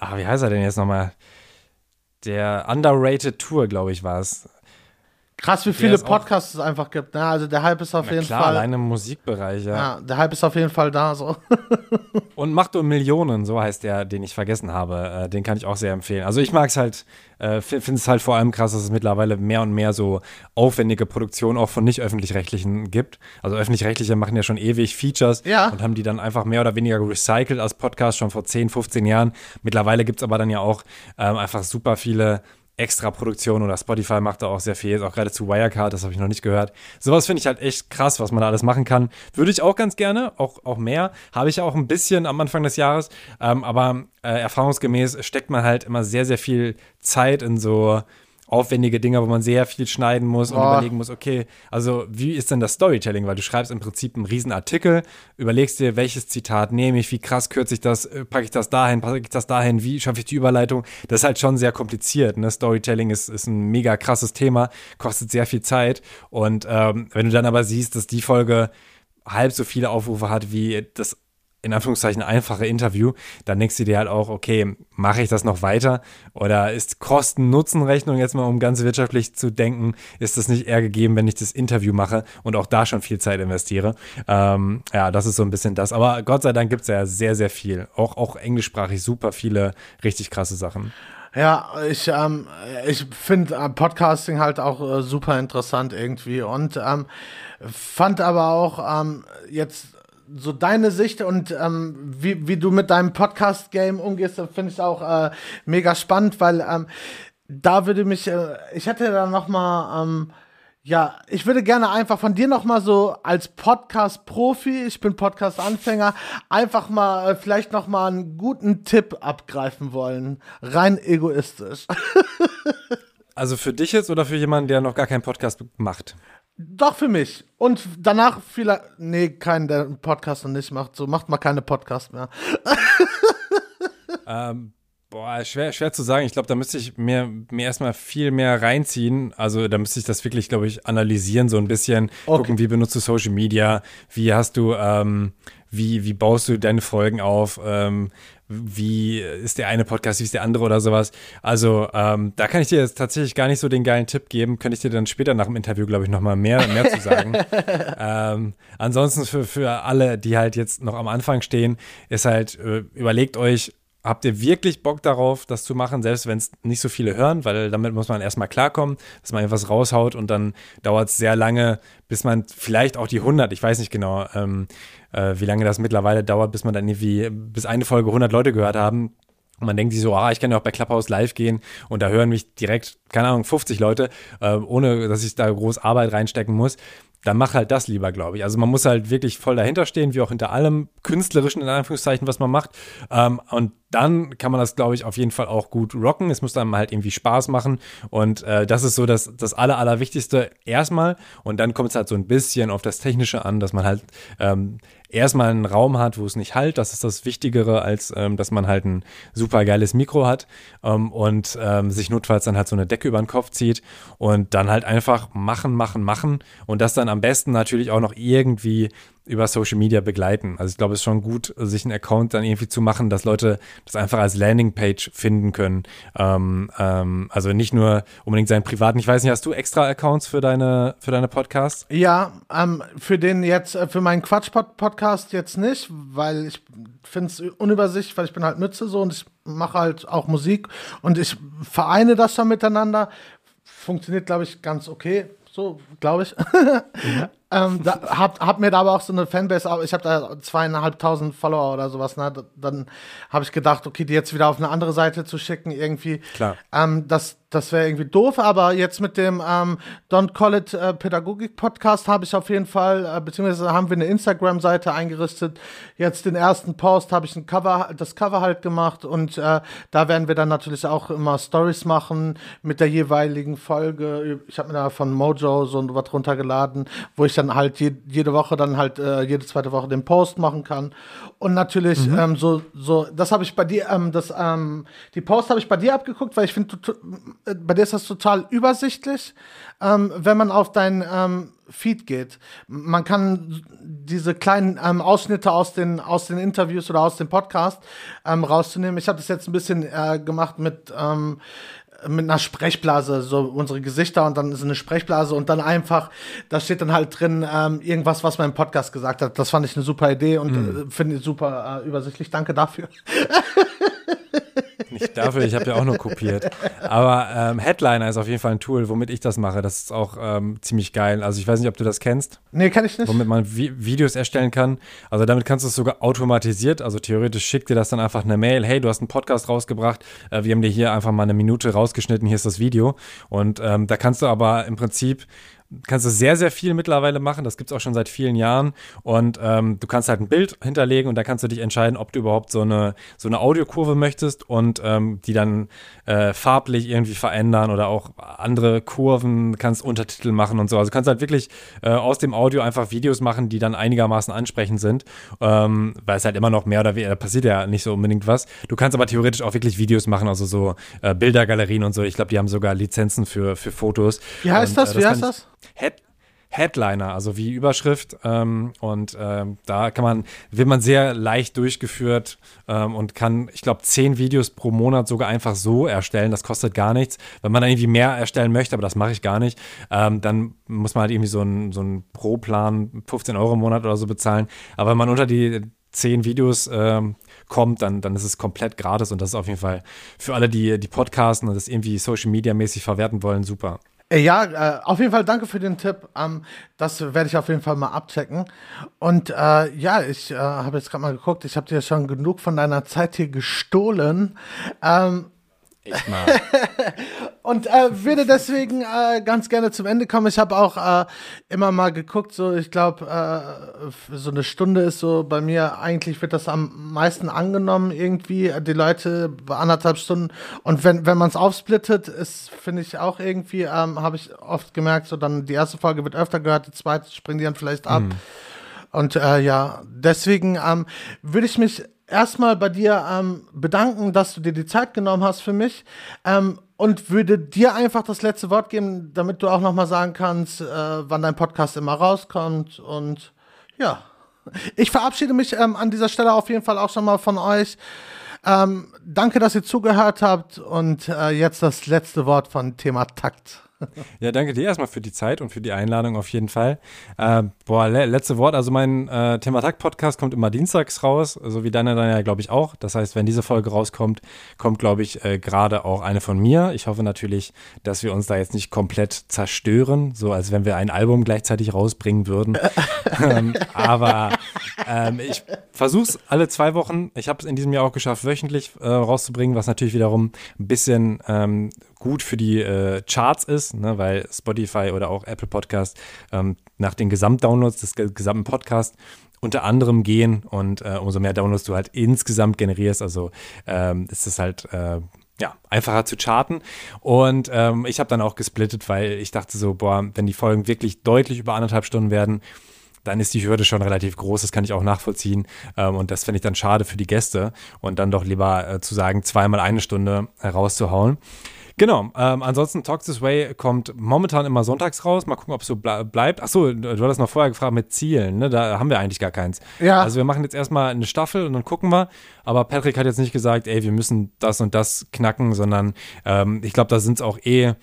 ah, wie heißt er denn jetzt nochmal? Der Underrated Tour, glaube ich, war es. Krass, wie viele Podcasts es einfach gibt. Ne? Also der Hype ist auf Na jeden klar, Fall. allein im Musikbereich, ja. Ja, der Hype ist auf jeden Fall da. So. Und Macht um Millionen, so heißt der, den ich vergessen habe. Äh, den kann ich auch sehr empfehlen. Also ich mag es halt, äh, finde es halt vor allem krass, dass es mittlerweile mehr und mehr so aufwendige Produktionen auch von nicht öffentlich-rechtlichen gibt. Also öffentlich-rechtliche machen ja schon ewig Features Ja. und haben die dann einfach mehr oder weniger recycelt als Podcast schon vor 10, 15 Jahren. Mittlerweile gibt es aber dann ja auch ähm, einfach super viele extra Produktionen oder Spotify macht da auch sehr viel, jetzt auch gerade zu Wirecard, das habe ich noch nicht gehört. Sowas finde ich halt echt krass, was man da alles machen kann. Würde ich auch ganz gerne, auch, auch mehr. Habe ich auch ein bisschen am Anfang des Jahres, ähm, aber äh, erfahrungsgemäß steckt man halt immer sehr, sehr viel Zeit in so aufwendige Dinge, wo man sehr viel schneiden muss und Boah. überlegen muss, okay, also wie ist denn das Storytelling? Weil du schreibst im Prinzip einen riesen Artikel, überlegst dir, welches Zitat nehme ich, wie krass kürze ich das, äh, packe ich das dahin, packe ich das dahin, wie schaffe ich die Überleitung? Das ist halt schon sehr kompliziert. Ne? Storytelling ist, ist ein mega krasses Thema, kostet sehr viel Zeit. Und ähm, wenn du dann aber siehst, dass die Folge halb so viele Aufrufe hat wie das in Anführungszeichen einfache Interview, dann denkst du dir halt auch, okay, mache ich das noch weiter? Oder ist Kosten-Nutzen-Rechnung jetzt mal, um ganz wirtschaftlich zu denken, ist das nicht eher gegeben, wenn ich das Interview mache und auch da schon viel Zeit investiere? Ähm, ja, das ist so ein bisschen das. Aber Gott sei Dank gibt es ja sehr, sehr viel. Auch, auch englischsprachig super viele richtig krasse Sachen. Ja, ich, ähm, ich finde äh, Podcasting halt auch äh, super interessant irgendwie und ähm, fand aber auch ähm, jetzt so deine Sicht und ähm, wie, wie du mit deinem Podcast-Game umgehst, finde ich auch äh, mega spannend, weil ähm, da würde mich, äh, ich hätte da noch mal, ähm, ja, ich würde gerne einfach von dir noch mal so als Podcast-Profi, ich bin Podcast-Anfänger, einfach mal äh, vielleicht noch mal einen guten Tipp abgreifen wollen, rein egoistisch. Also für dich jetzt oder für jemanden, der noch gar keinen Podcast macht? Doch für mich. Und danach vielleicht, nee, keinen, der einen Podcast noch nicht macht. So macht mal keine Podcast mehr. Ähm, boah, schwer, schwer zu sagen. Ich glaube, da müsste ich mir, mir erstmal viel mehr reinziehen. Also da müsste ich das wirklich, glaube ich, analysieren, so ein bisschen. Okay. Gucken, wie benutzt du Social Media? Wie hast du, ähm, wie, wie baust du deine Folgen auf? Ähm, wie ist der eine Podcast, wie ist der andere oder sowas. Also ähm, da kann ich dir jetzt tatsächlich gar nicht so den geilen Tipp geben. Könnte ich dir dann später nach dem Interview, glaube ich, nochmal mehr, mehr zu sagen. ähm, ansonsten für, für alle, die halt jetzt noch am Anfang stehen, ist halt, äh, überlegt euch, Habt ihr wirklich Bock darauf, das zu machen, selbst wenn es nicht so viele hören, weil damit muss man erstmal klarkommen, dass man etwas raushaut und dann dauert es sehr lange, bis man vielleicht auch die 100, ich weiß nicht genau, ähm, äh, wie lange das mittlerweile dauert, bis man dann irgendwie, bis eine Folge 100 Leute gehört haben. Und man denkt sich so, ah, ich kann ja auch bei Clubhouse live gehen und da hören mich direkt, keine Ahnung, 50 Leute, äh, ohne dass ich da groß Arbeit reinstecken muss dann mach halt das lieber, glaube ich. Also man muss halt wirklich voll dahinter stehen, wie auch hinter allem künstlerischen, in Anführungszeichen, was man macht. Ähm, und dann kann man das, glaube ich, auf jeden Fall auch gut rocken. Es muss einem halt irgendwie Spaß machen. Und äh, das ist so das, das Aller, Allerwichtigste erstmal. Und dann kommt es halt so ein bisschen auf das Technische an, dass man halt ähm, erstmal einen Raum hat, wo es nicht halt. Das ist das Wichtigere, als ähm, dass man halt ein super geiles Mikro hat ähm, und ähm, sich notfalls dann halt so eine Decke über den Kopf zieht und dann halt einfach machen, machen, machen und das dann am besten natürlich auch noch irgendwie über Social Media begleiten. Also ich glaube, es ist schon gut, sich einen Account dann irgendwie zu machen, dass Leute das einfach als Landingpage finden können. Ähm, ähm, also nicht nur unbedingt seinen privaten. Ich weiß nicht, hast du extra Accounts für deine für deine Podcasts? Ja, ähm, für den jetzt äh, für meinen Quatsch-Podcast jetzt nicht, weil ich finde es unübersichtlich, weil ich bin halt Mütze so und ich mache halt auch Musik und ich vereine das dann miteinander. Funktioniert, glaube ich, ganz okay. So, glaube ich. Mhm. Ähm, da, hab, hab mir da aber auch so eine Fanbase, ich habe da zweieinhalbtausend Follower oder sowas, ne? Dann habe ich gedacht, okay, die jetzt wieder auf eine andere Seite zu schicken, irgendwie. Klar. Ähm, das das wäre irgendwie doof, aber jetzt mit dem ähm, Don't Call It äh, Pädagogik Podcast habe ich auf jeden Fall, äh, beziehungsweise haben wir eine Instagram-Seite eingerichtet. Jetzt den ersten Post habe ich ein Cover, das Cover halt gemacht und äh, da werden wir dann natürlich auch immer Stories machen mit der jeweiligen Folge. Ich habe mir da von Mojo so was runtergeladen, wo ich dann halt je, jede Woche dann halt äh, jede zweite Woche den Post machen kann. Und natürlich mhm. ähm, so, so, das habe ich bei dir, ähm, das, ähm, die Post habe ich bei dir abgeguckt, weil ich finde, bei dir ist das total übersichtlich, ähm, wenn man auf dein ähm, Feed geht. Man kann diese kleinen ähm, Ausschnitte aus den, aus den Interviews oder aus dem Podcast ähm, rauszunehmen. Ich habe das jetzt ein bisschen äh, gemacht mit, ähm, mit einer Sprechblase, so unsere Gesichter und dann ist eine Sprechblase und dann einfach, da steht dann halt drin ähm, irgendwas, was man im Podcast gesagt hat. Das fand ich eine super Idee und mhm. äh, finde ich super äh, übersichtlich. Danke dafür. Nicht dafür, ich habe ja auch nur kopiert. Aber ähm, Headliner ist auf jeden Fall ein Tool, womit ich das mache. Das ist auch ähm, ziemlich geil. Also ich weiß nicht, ob du das kennst. Nee, kann ich nicht. Womit man Vi Videos erstellen kann. Also damit kannst du es sogar automatisiert. Also theoretisch schickt dir das dann einfach eine Mail. Hey, du hast einen Podcast rausgebracht. Äh, wir haben dir hier einfach mal eine Minute rausgeschnitten. Hier ist das Video. Und ähm, da kannst du aber im Prinzip kannst du sehr, sehr viel mittlerweile machen. Das gibt es auch schon seit vielen Jahren. Und ähm, du kannst halt ein Bild hinterlegen und da kannst du dich entscheiden, ob du überhaupt so eine, so eine Audiokurve möchtest und ähm, die dann äh, farblich irgendwie verändern oder auch andere Kurven, kannst Untertitel machen und so. Also kannst halt wirklich äh, aus dem Audio einfach Videos machen, die dann einigermaßen ansprechend sind, ähm, weil es halt immer noch mehr oder weniger, passiert ja nicht so unbedingt was. Du kannst aber theoretisch auch wirklich Videos machen, also so äh, Bildergalerien und so. Ich glaube, die haben sogar Lizenzen für, für Fotos. Wie heißt und, das? Äh, das? Wie heißt das? Head Headliner, also wie Überschrift. Ähm, und ähm, da kann man, wird man sehr leicht durchgeführt ähm, und kann, ich glaube, zehn Videos pro Monat sogar einfach so erstellen. Das kostet gar nichts. Wenn man dann irgendwie mehr erstellen möchte, aber das mache ich gar nicht, ähm, dann muss man halt irgendwie so einen so Pro-Plan 15 Euro im Monat oder so bezahlen. Aber wenn man unter die zehn Videos ähm, kommt, dann, dann ist es komplett gratis und das ist auf jeden Fall für alle, die die Podcasten und das irgendwie Social Media mäßig verwerten wollen, super. Äh, ja, äh, auf jeden Fall danke für den Tipp. Ähm, das werde ich auf jeden Fall mal abchecken. Und äh, ja, ich äh, habe jetzt gerade mal geguckt, ich habe dir schon genug von deiner Zeit hier gestohlen. Ähm, ich mal. und äh, würde deswegen äh, ganz gerne zum Ende kommen. Ich habe auch äh, immer mal geguckt, so ich glaube, äh, so eine Stunde ist so bei mir, eigentlich wird das am meisten angenommen irgendwie, die Leute bei anderthalb Stunden. Und wenn, wenn man es aufsplittet, ist, finde ich auch irgendwie, ähm, habe ich oft gemerkt, so dann die erste Folge wird öfter gehört, die zweite springen die dann vielleicht ab. Mhm. Und äh, ja, deswegen ähm, würde ich mich erstmal bei dir ähm, bedanken, dass du dir die Zeit genommen hast für mich ähm, und würde dir einfach das letzte Wort geben, damit du auch noch mal sagen kannst, äh, wann dein Podcast immer rauskommt und ja. Ich verabschiede mich ähm, an dieser Stelle auf jeden Fall auch schon mal von euch. Ähm, danke, dass ihr zugehört habt und äh, jetzt das letzte Wort von Thema Takt. Ja, danke dir erstmal für die Zeit und für die Einladung auf jeden Fall. Äh, boah, le letzte Wort. Also mein äh, Thematag-Podcast kommt immer dienstags raus, so wie deiner dann ja, glaube ich, auch. Das heißt, wenn diese Folge rauskommt, kommt, glaube ich, äh, gerade auch eine von mir. Ich hoffe natürlich, dass wir uns da jetzt nicht komplett zerstören, so als wenn wir ein Album gleichzeitig rausbringen würden. ähm, aber ähm, ich versuche es alle zwei Wochen. Ich habe es in diesem Jahr auch geschafft, wöchentlich äh, rauszubringen, was natürlich wiederum ein bisschen ähm, gut für die äh, Charts ist, ne, weil Spotify oder auch Apple Podcast ähm, nach den Gesamtdownloads des gesamten Podcasts unter anderem gehen und äh, umso mehr Downloads du halt insgesamt generierst, also ähm, ist es halt äh, ja, einfacher zu charten. Und ähm, ich habe dann auch gesplittet, weil ich dachte so, boah, wenn die Folgen wirklich deutlich über anderthalb Stunden werden, dann ist die Hürde schon relativ groß, das kann ich auch nachvollziehen. Ähm, und das fände ich dann schade für die Gäste und dann doch lieber äh, zu sagen, zweimal eine Stunde herauszuhauen. Genau, ähm, ansonsten Talk This Way kommt momentan immer sonntags raus. Mal gucken, ob es so ble bleibt. Achso, du hattest noch vorher gefragt mit Zielen, ne? Da haben wir eigentlich gar keins. Ja. Also wir machen jetzt erstmal eine Staffel und dann gucken wir. Aber Patrick hat jetzt nicht gesagt, ey, wir müssen das und das knacken, sondern ähm, ich glaube, da sind es auch eh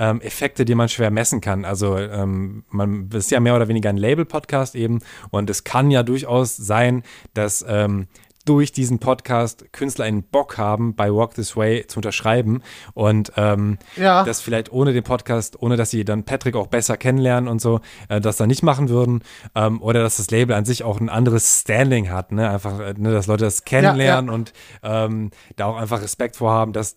ähm, Effekte, die man schwer messen kann. Also ähm, man ist ja mehr oder weniger ein Label-Podcast eben und es kann ja durchaus sein, dass ähm, durch diesen Podcast Künstler einen Bock haben, bei Walk This Way zu unterschreiben und ähm, Ja. das vielleicht ohne den Podcast, ohne dass sie dann Patrick auch besser kennenlernen und so, äh, das dann nicht machen würden ähm, oder dass das Label an sich auch ein anderes Standing hat, ne? einfach, äh, ne, dass Leute das kennenlernen und ähm, da auch einfach Respekt vorhaben, dass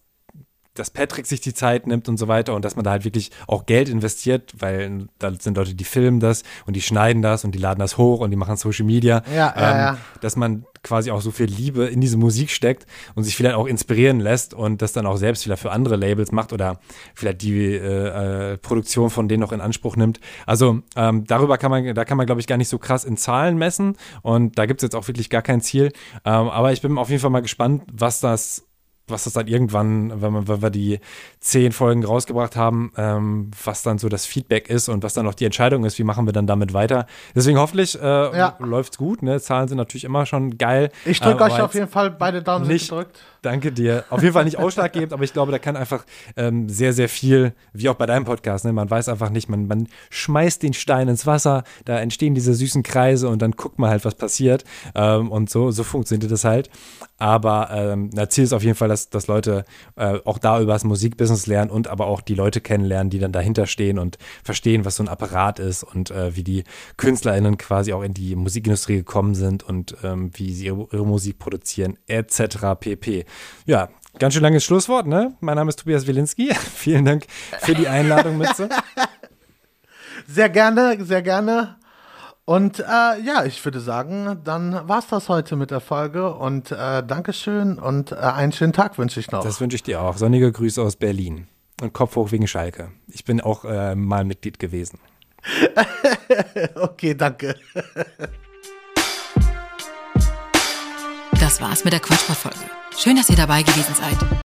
dass Patrick sich die Zeit nimmt und so weiter und dass man da halt wirklich auch Geld investiert, weil da sind Leute, die filmen das und die schneiden das und die laden das hoch und die machen Social Media. Ja, ja, ja. Dass man quasi auch so viel Liebe in diese Musik steckt und sich vielleicht auch inspirieren lässt und das dann auch selbst vielleicht für andere Labels macht oder vielleicht die äh, äh, Produktion von denen noch in Anspruch nimmt. Also ähm, darüber kann man, da kann man, glaube ich, gar nicht so krass in Zahlen messen und da gibt es jetzt auch wirklich gar kein Ziel. Ähm, aber ich bin auf jeden Fall mal gespannt, was das was das dann irgendwann, wenn, man, wenn wir die zehn Folgen rausgebracht haben, ähm, was dann so das Feedback ist und was dann auch die Entscheidung ist, wie machen wir dann damit weiter. Deswegen hoffentlich äh, Ja. läuft's gut. Ne? Zahlen sind natürlich immer schon geil. Ich drücke Ähm, euch auf jeden Fall, beide Daumen nicht- gedrückt. Danke dir. Auf jeden Fall nicht ausschlaggebend, aber ich glaube, da kann einfach ähm, sehr, sehr viel, wie auch bei deinem Podcast, ne? man weiß einfach nicht, man, man schmeißt den Stein ins Wasser, da entstehen diese süßen Kreise und dann guckt man halt, was passiert. Ähm, und so, so funktioniert das halt. Aber ähm, Ziel ist auf jeden Fall, dass, dass Leute äh, auch da über das Musikbusiness lernen und aber auch die Leute kennenlernen, die dann dahinter stehen und verstehen, was so ein Apparat ist und äh, wie die KünstlerInnen quasi auch in die Musikindustrie gekommen sind und ähm, wie sie ihre, ihre Musik produzieren, etc. pp. Ja, ganz schön langes Schlusswort, ne? Mein Name ist Tobias Wilinski. Vielen Dank für die Einladung, Mitze. Sehr gerne, sehr gerne. Und äh, ja, ich würde sagen, dann war's das heute mit der Folge. Und äh, Dankeschön und äh, einen schönen Tag wünsche ich noch. Das wünsche ich dir auch. Sonnige Grüße aus Berlin. Und Kopf hoch wegen Schalke. Ich bin auch äh, mal Mitglied gewesen. okay, danke. Das war's mit der Quatschpot-Folge. Schön, dass ihr dabei gewesen seid.